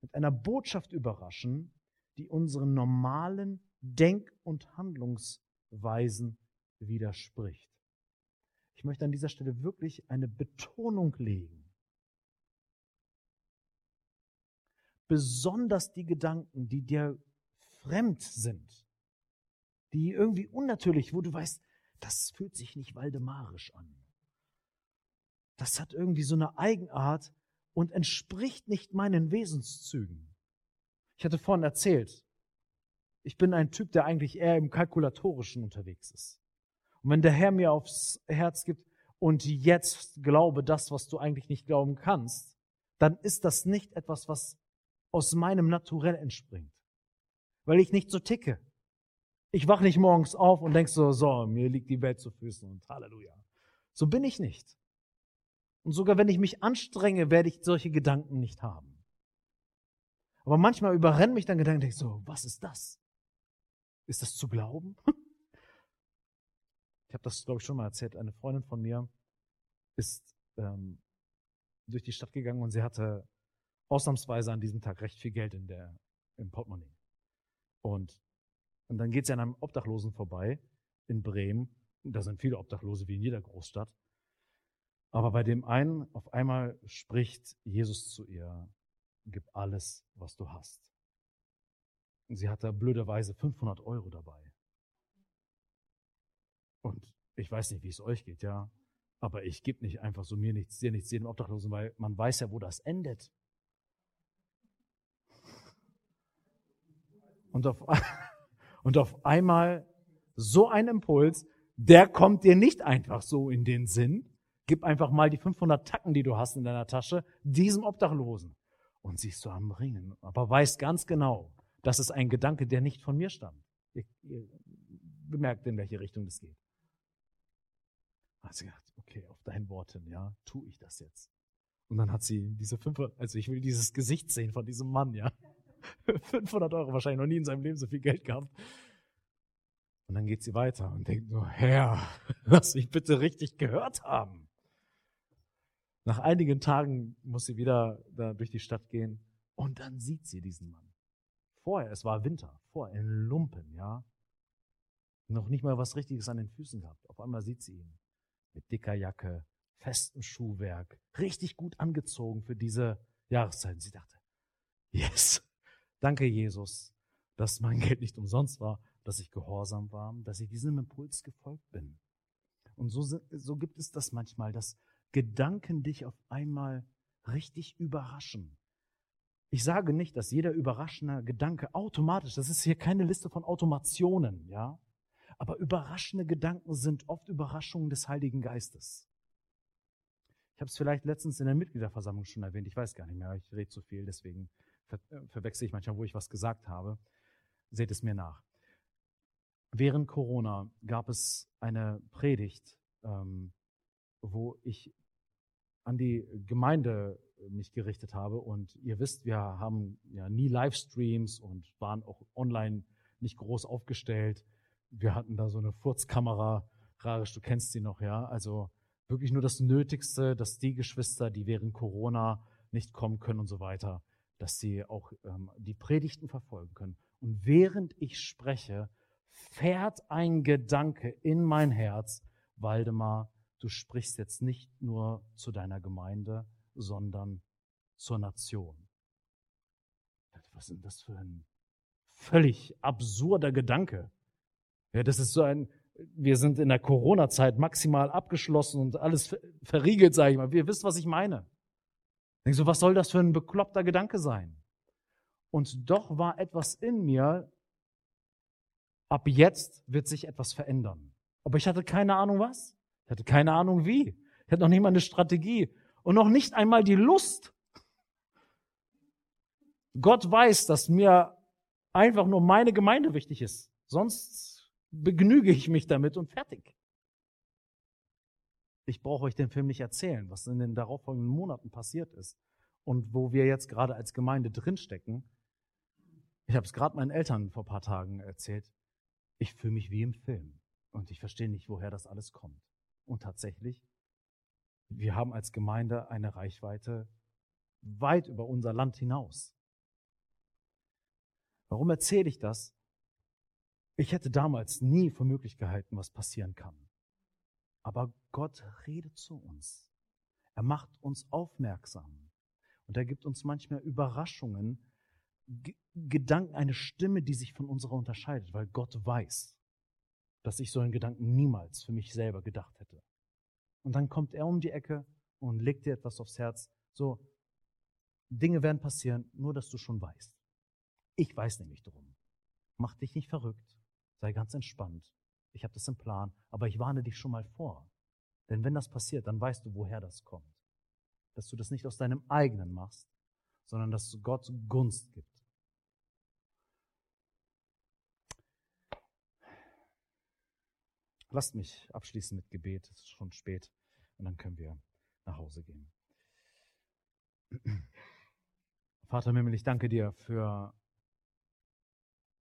mit einer Botschaft überraschen, die unseren normalen Denk- und Handlungsweisen widerspricht. Ich möchte an dieser Stelle wirklich eine Betonung legen. Besonders die Gedanken, die dir fremd sind, die irgendwie unnatürlich, wo du weißt, das fühlt sich nicht waldemarisch an. Das hat irgendwie so eine Eigenart und entspricht nicht meinen Wesenszügen. Ich hatte vorhin erzählt, ich bin ein Typ, der eigentlich eher im Kalkulatorischen unterwegs ist. Und wenn der Herr mir aufs Herz gibt und jetzt glaube das, was du eigentlich nicht glauben kannst, dann ist das nicht etwas, was aus meinem Naturell entspringt. Weil ich nicht so ticke. Ich wach nicht morgens auf und denk so, so, mir liegt die Welt zu Füßen und Halleluja. So bin ich nicht. Und sogar wenn ich mich anstrenge, werde ich solche Gedanken nicht haben. Aber manchmal überrennen mich dann Gedanken, denke ich so, was ist das? Ist das zu glauben? Ich habe das, glaube ich, schon mal erzählt. Eine Freundin von mir ist ähm, durch die Stadt gegangen und sie hatte ausnahmsweise an diesem Tag recht viel Geld in der, im Portemonnaie. Und, und dann geht sie an einem Obdachlosen vorbei in Bremen. Da sind viele Obdachlose wie in jeder Großstadt. Aber bei dem einen auf einmal spricht Jesus zu ihr, gib alles, was du hast. Und sie hatte blöderweise 500 Euro dabei. Und ich weiß nicht, wie es euch geht, ja. Aber ich gebe nicht einfach so mir nichts, dir nichts, jedem Obdachlosen, weil man weiß ja, wo das endet. Und auf, und auf einmal so ein Impuls, der kommt dir nicht einfach so in den Sinn, Gib einfach mal die 500 Tacken, die du hast in deiner Tasche, diesem Obdachlosen. Und siehst du am Ringen. Aber weißt ganz genau, das ist ein Gedanke, der nicht von mir stammt. Ihr, ihr bemerkt, in welche Richtung das geht. Hat sie gedacht, okay, auf dein Wort hin, ja, tu ich das jetzt. Und dann hat sie diese 500, also ich will dieses Gesicht sehen von diesem Mann, ja. 500 Euro, wahrscheinlich noch nie in seinem Leben so viel Geld gehabt. Und dann geht sie weiter und denkt nur, Herr, lass mich bitte richtig gehört haben. Nach einigen Tagen muss sie wieder da durch die Stadt gehen und dann sieht sie diesen Mann. Vorher, es war Winter, vorher in Lumpen, ja. Noch nicht mal was Richtiges an den Füßen gehabt. Auf einmal sieht sie ihn mit dicker Jacke, festem Schuhwerk, richtig gut angezogen für diese Jahreszeit. Und sie dachte, yes, danke Jesus, dass mein Geld nicht umsonst war, dass ich gehorsam war, dass ich diesem Impuls gefolgt bin. Und so, so gibt es das manchmal, dass Gedanken dich auf einmal richtig überraschen. Ich sage nicht, dass jeder überraschende Gedanke automatisch, das ist hier keine Liste von Automationen, ja. Aber überraschende Gedanken sind oft Überraschungen des Heiligen Geistes. Ich habe es vielleicht letztens in der Mitgliederversammlung schon erwähnt, ich weiß gar nicht mehr, ich rede zu viel, deswegen ver äh, verwechsel ich manchmal, wo ich was gesagt habe. Seht es mir nach. Während Corona gab es eine Predigt, ähm, wo ich an die Gemeinde mich gerichtet habe. Und ihr wisst, wir haben ja nie Livestreams und waren auch online nicht groß aufgestellt. Wir hatten da so eine Furzkamera, Rarisch, du kennst sie noch, ja. Also wirklich nur das Nötigste, dass die Geschwister, die während Corona nicht kommen können und so weiter, dass sie auch ähm, die Predigten verfolgen können. Und während ich spreche, fährt ein Gedanke in mein Herz, Waldemar, du sprichst jetzt nicht nur zu deiner Gemeinde, sondern zur Nation. Was ist das für ein völlig absurder Gedanke? Ja, das ist so ein, wir sind in der Corona-Zeit maximal abgeschlossen und alles verriegelt, sage ich mal. Ihr wisst, was ich meine. Denk so, was soll das für ein bekloppter Gedanke sein? Und doch war etwas in mir, ab jetzt wird sich etwas verändern. Aber ich hatte keine Ahnung was. Ich hatte keine Ahnung wie. Ich hatte noch nicht mal eine Strategie und noch nicht einmal die Lust. Gott weiß, dass mir einfach nur meine Gemeinde wichtig ist. Sonst begnüge ich mich damit und fertig. Ich brauche euch den Film nicht erzählen, was in den darauffolgenden Monaten passiert ist und wo wir jetzt gerade als Gemeinde drinstecken. Ich habe es gerade meinen Eltern vor ein paar Tagen erzählt. Ich fühle mich wie im Film und ich verstehe nicht, woher das alles kommt. Und tatsächlich, wir haben als Gemeinde eine Reichweite weit über unser Land hinaus. Warum erzähle ich das? Ich hätte damals nie für möglich gehalten, was passieren kann. Aber Gott redet zu uns. Er macht uns aufmerksam. Und er gibt uns manchmal Überraschungen, G Gedanken, eine Stimme, die sich von unserer unterscheidet, weil Gott weiß, dass ich so einen Gedanken niemals für mich selber gedacht hätte. Und dann kommt er um die Ecke und legt dir etwas aufs Herz. So, Dinge werden passieren, nur dass du schon weißt. Ich weiß nämlich drum. Mach dich nicht verrückt. Sei ganz entspannt. Ich habe das im Plan, aber ich warne dich schon mal vor. Denn wenn das passiert, dann weißt du, woher das kommt. Dass du das nicht aus deinem eigenen machst, sondern dass Gott Gunst gibt. Lasst mich abschließen mit Gebet. Es ist schon spät und dann können wir nach Hause gehen. Vater Mimmel, ich danke dir für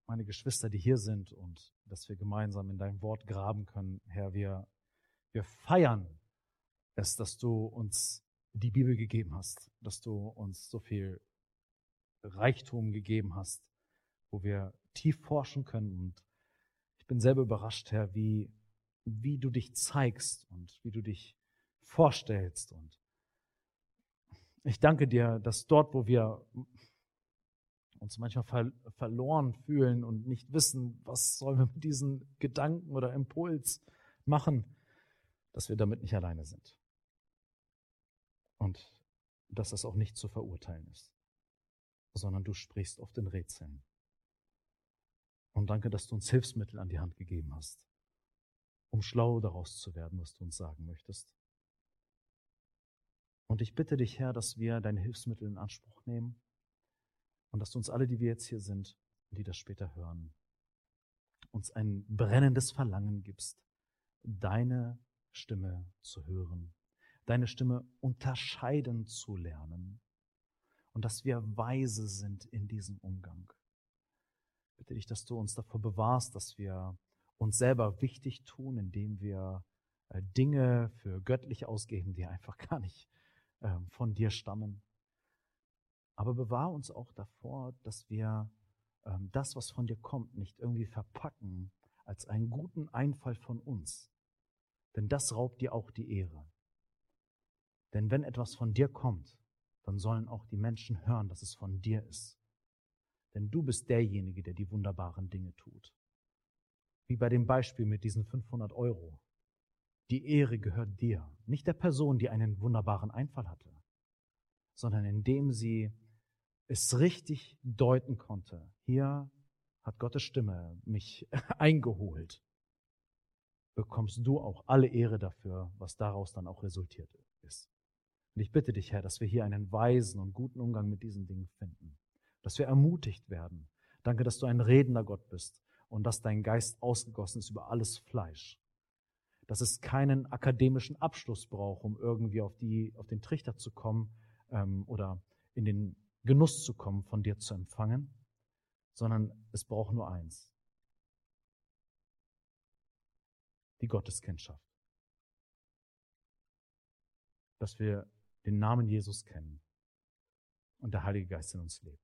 meine Geschwister, die hier sind und dass wir gemeinsam in dein Wort graben können. Herr, wir, wir feiern es, dass du uns die Bibel gegeben hast, dass du uns so viel Reichtum gegeben hast, wo wir tief forschen können. Und ich bin selber überrascht, Herr, wie, wie du dich zeigst und wie du dich vorstellst. Und ich danke dir, dass dort, wo wir uns manchmal ver verloren fühlen und nicht wissen, was sollen wir mit diesem Gedanken oder Impuls machen, dass wir damit nicht alleine sind. Und dass das auch nicht zu verurteilen ist, sondern du sprichst auf den Rätseln. Und danke, dass du uns Hilfsmittel an die Hand gegeben hast, um schlau daraus zu werden, was du uns sagen möchtest. Und ich bitte dich, Herr, dass wir deine Hilfsmittel in Anspruch nehmen und dass du uns alle, die wir jetzt hier sind und die das später hören, uns ein brennendes Verlangen gibst, deine Stimme zu hören, deine Stimme unterscheiden zu lernen und dass wir weise sind in diesem Umgang. Bitte dich, dass du uns davor bewahrst, dass wir uns selber wichtig tun, indem wir äh, Dinge für göttlich ausgeben, die einfach gar nicht ähm, von dir stammen. Aber bewahr uns auch davor, dass wir ähm, das, was von dir kommt, nicht irgendwie verpacken als einen guten Einfall von uns. Denn das raubt dir auch die Ehre. Denn wenn etwas von dir kommt, dann sollen auch die Menschen hören, dass es von dir ist. Denn du bist derjenige, der die wunderbaren Dinge tut. Wie bei dem Beispiel mit diesen 500 Euro. Die Ehre gehört dir, nicht der Person, die einen wunderbaren Einfall hatte, sondern indem sie es richtig deuten konnte. Hier hat Gottes Stimme mich eingeholt. Bekommst du auch alle Ehre dafür, was daraus dann auch resultiert ist. Und ich bitte dich, Herr, dass wir hier einen weisen und guten Umgang mit diesen Dingen finden. Dass wir ermutigt werden. Danke, dass du ein redender Gott bist und dass dein Geist ausgegossen ist über alles Fleisch. Dass es keinen akademischen Abschluss braucht, um irgendwie auf, die, auf den Trichter zu kommen ähm, oder in den Genuss zu kommen, von dir zu empfangen, sondern es braucht nur eins. Die Gotteskennschaft. Dass wir den Namen Jesus kennen und der Heilige Geist in uns lebt.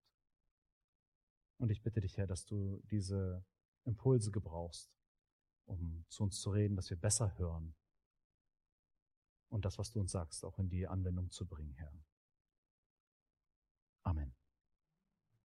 Und ich bitte dich, Herr, dass du diese Impulse gebrauchst, um zu uns zu reden, dass wir besser hören und das, was du uns sagst, auch in die Anwendung zu bringen, Herr. Amen.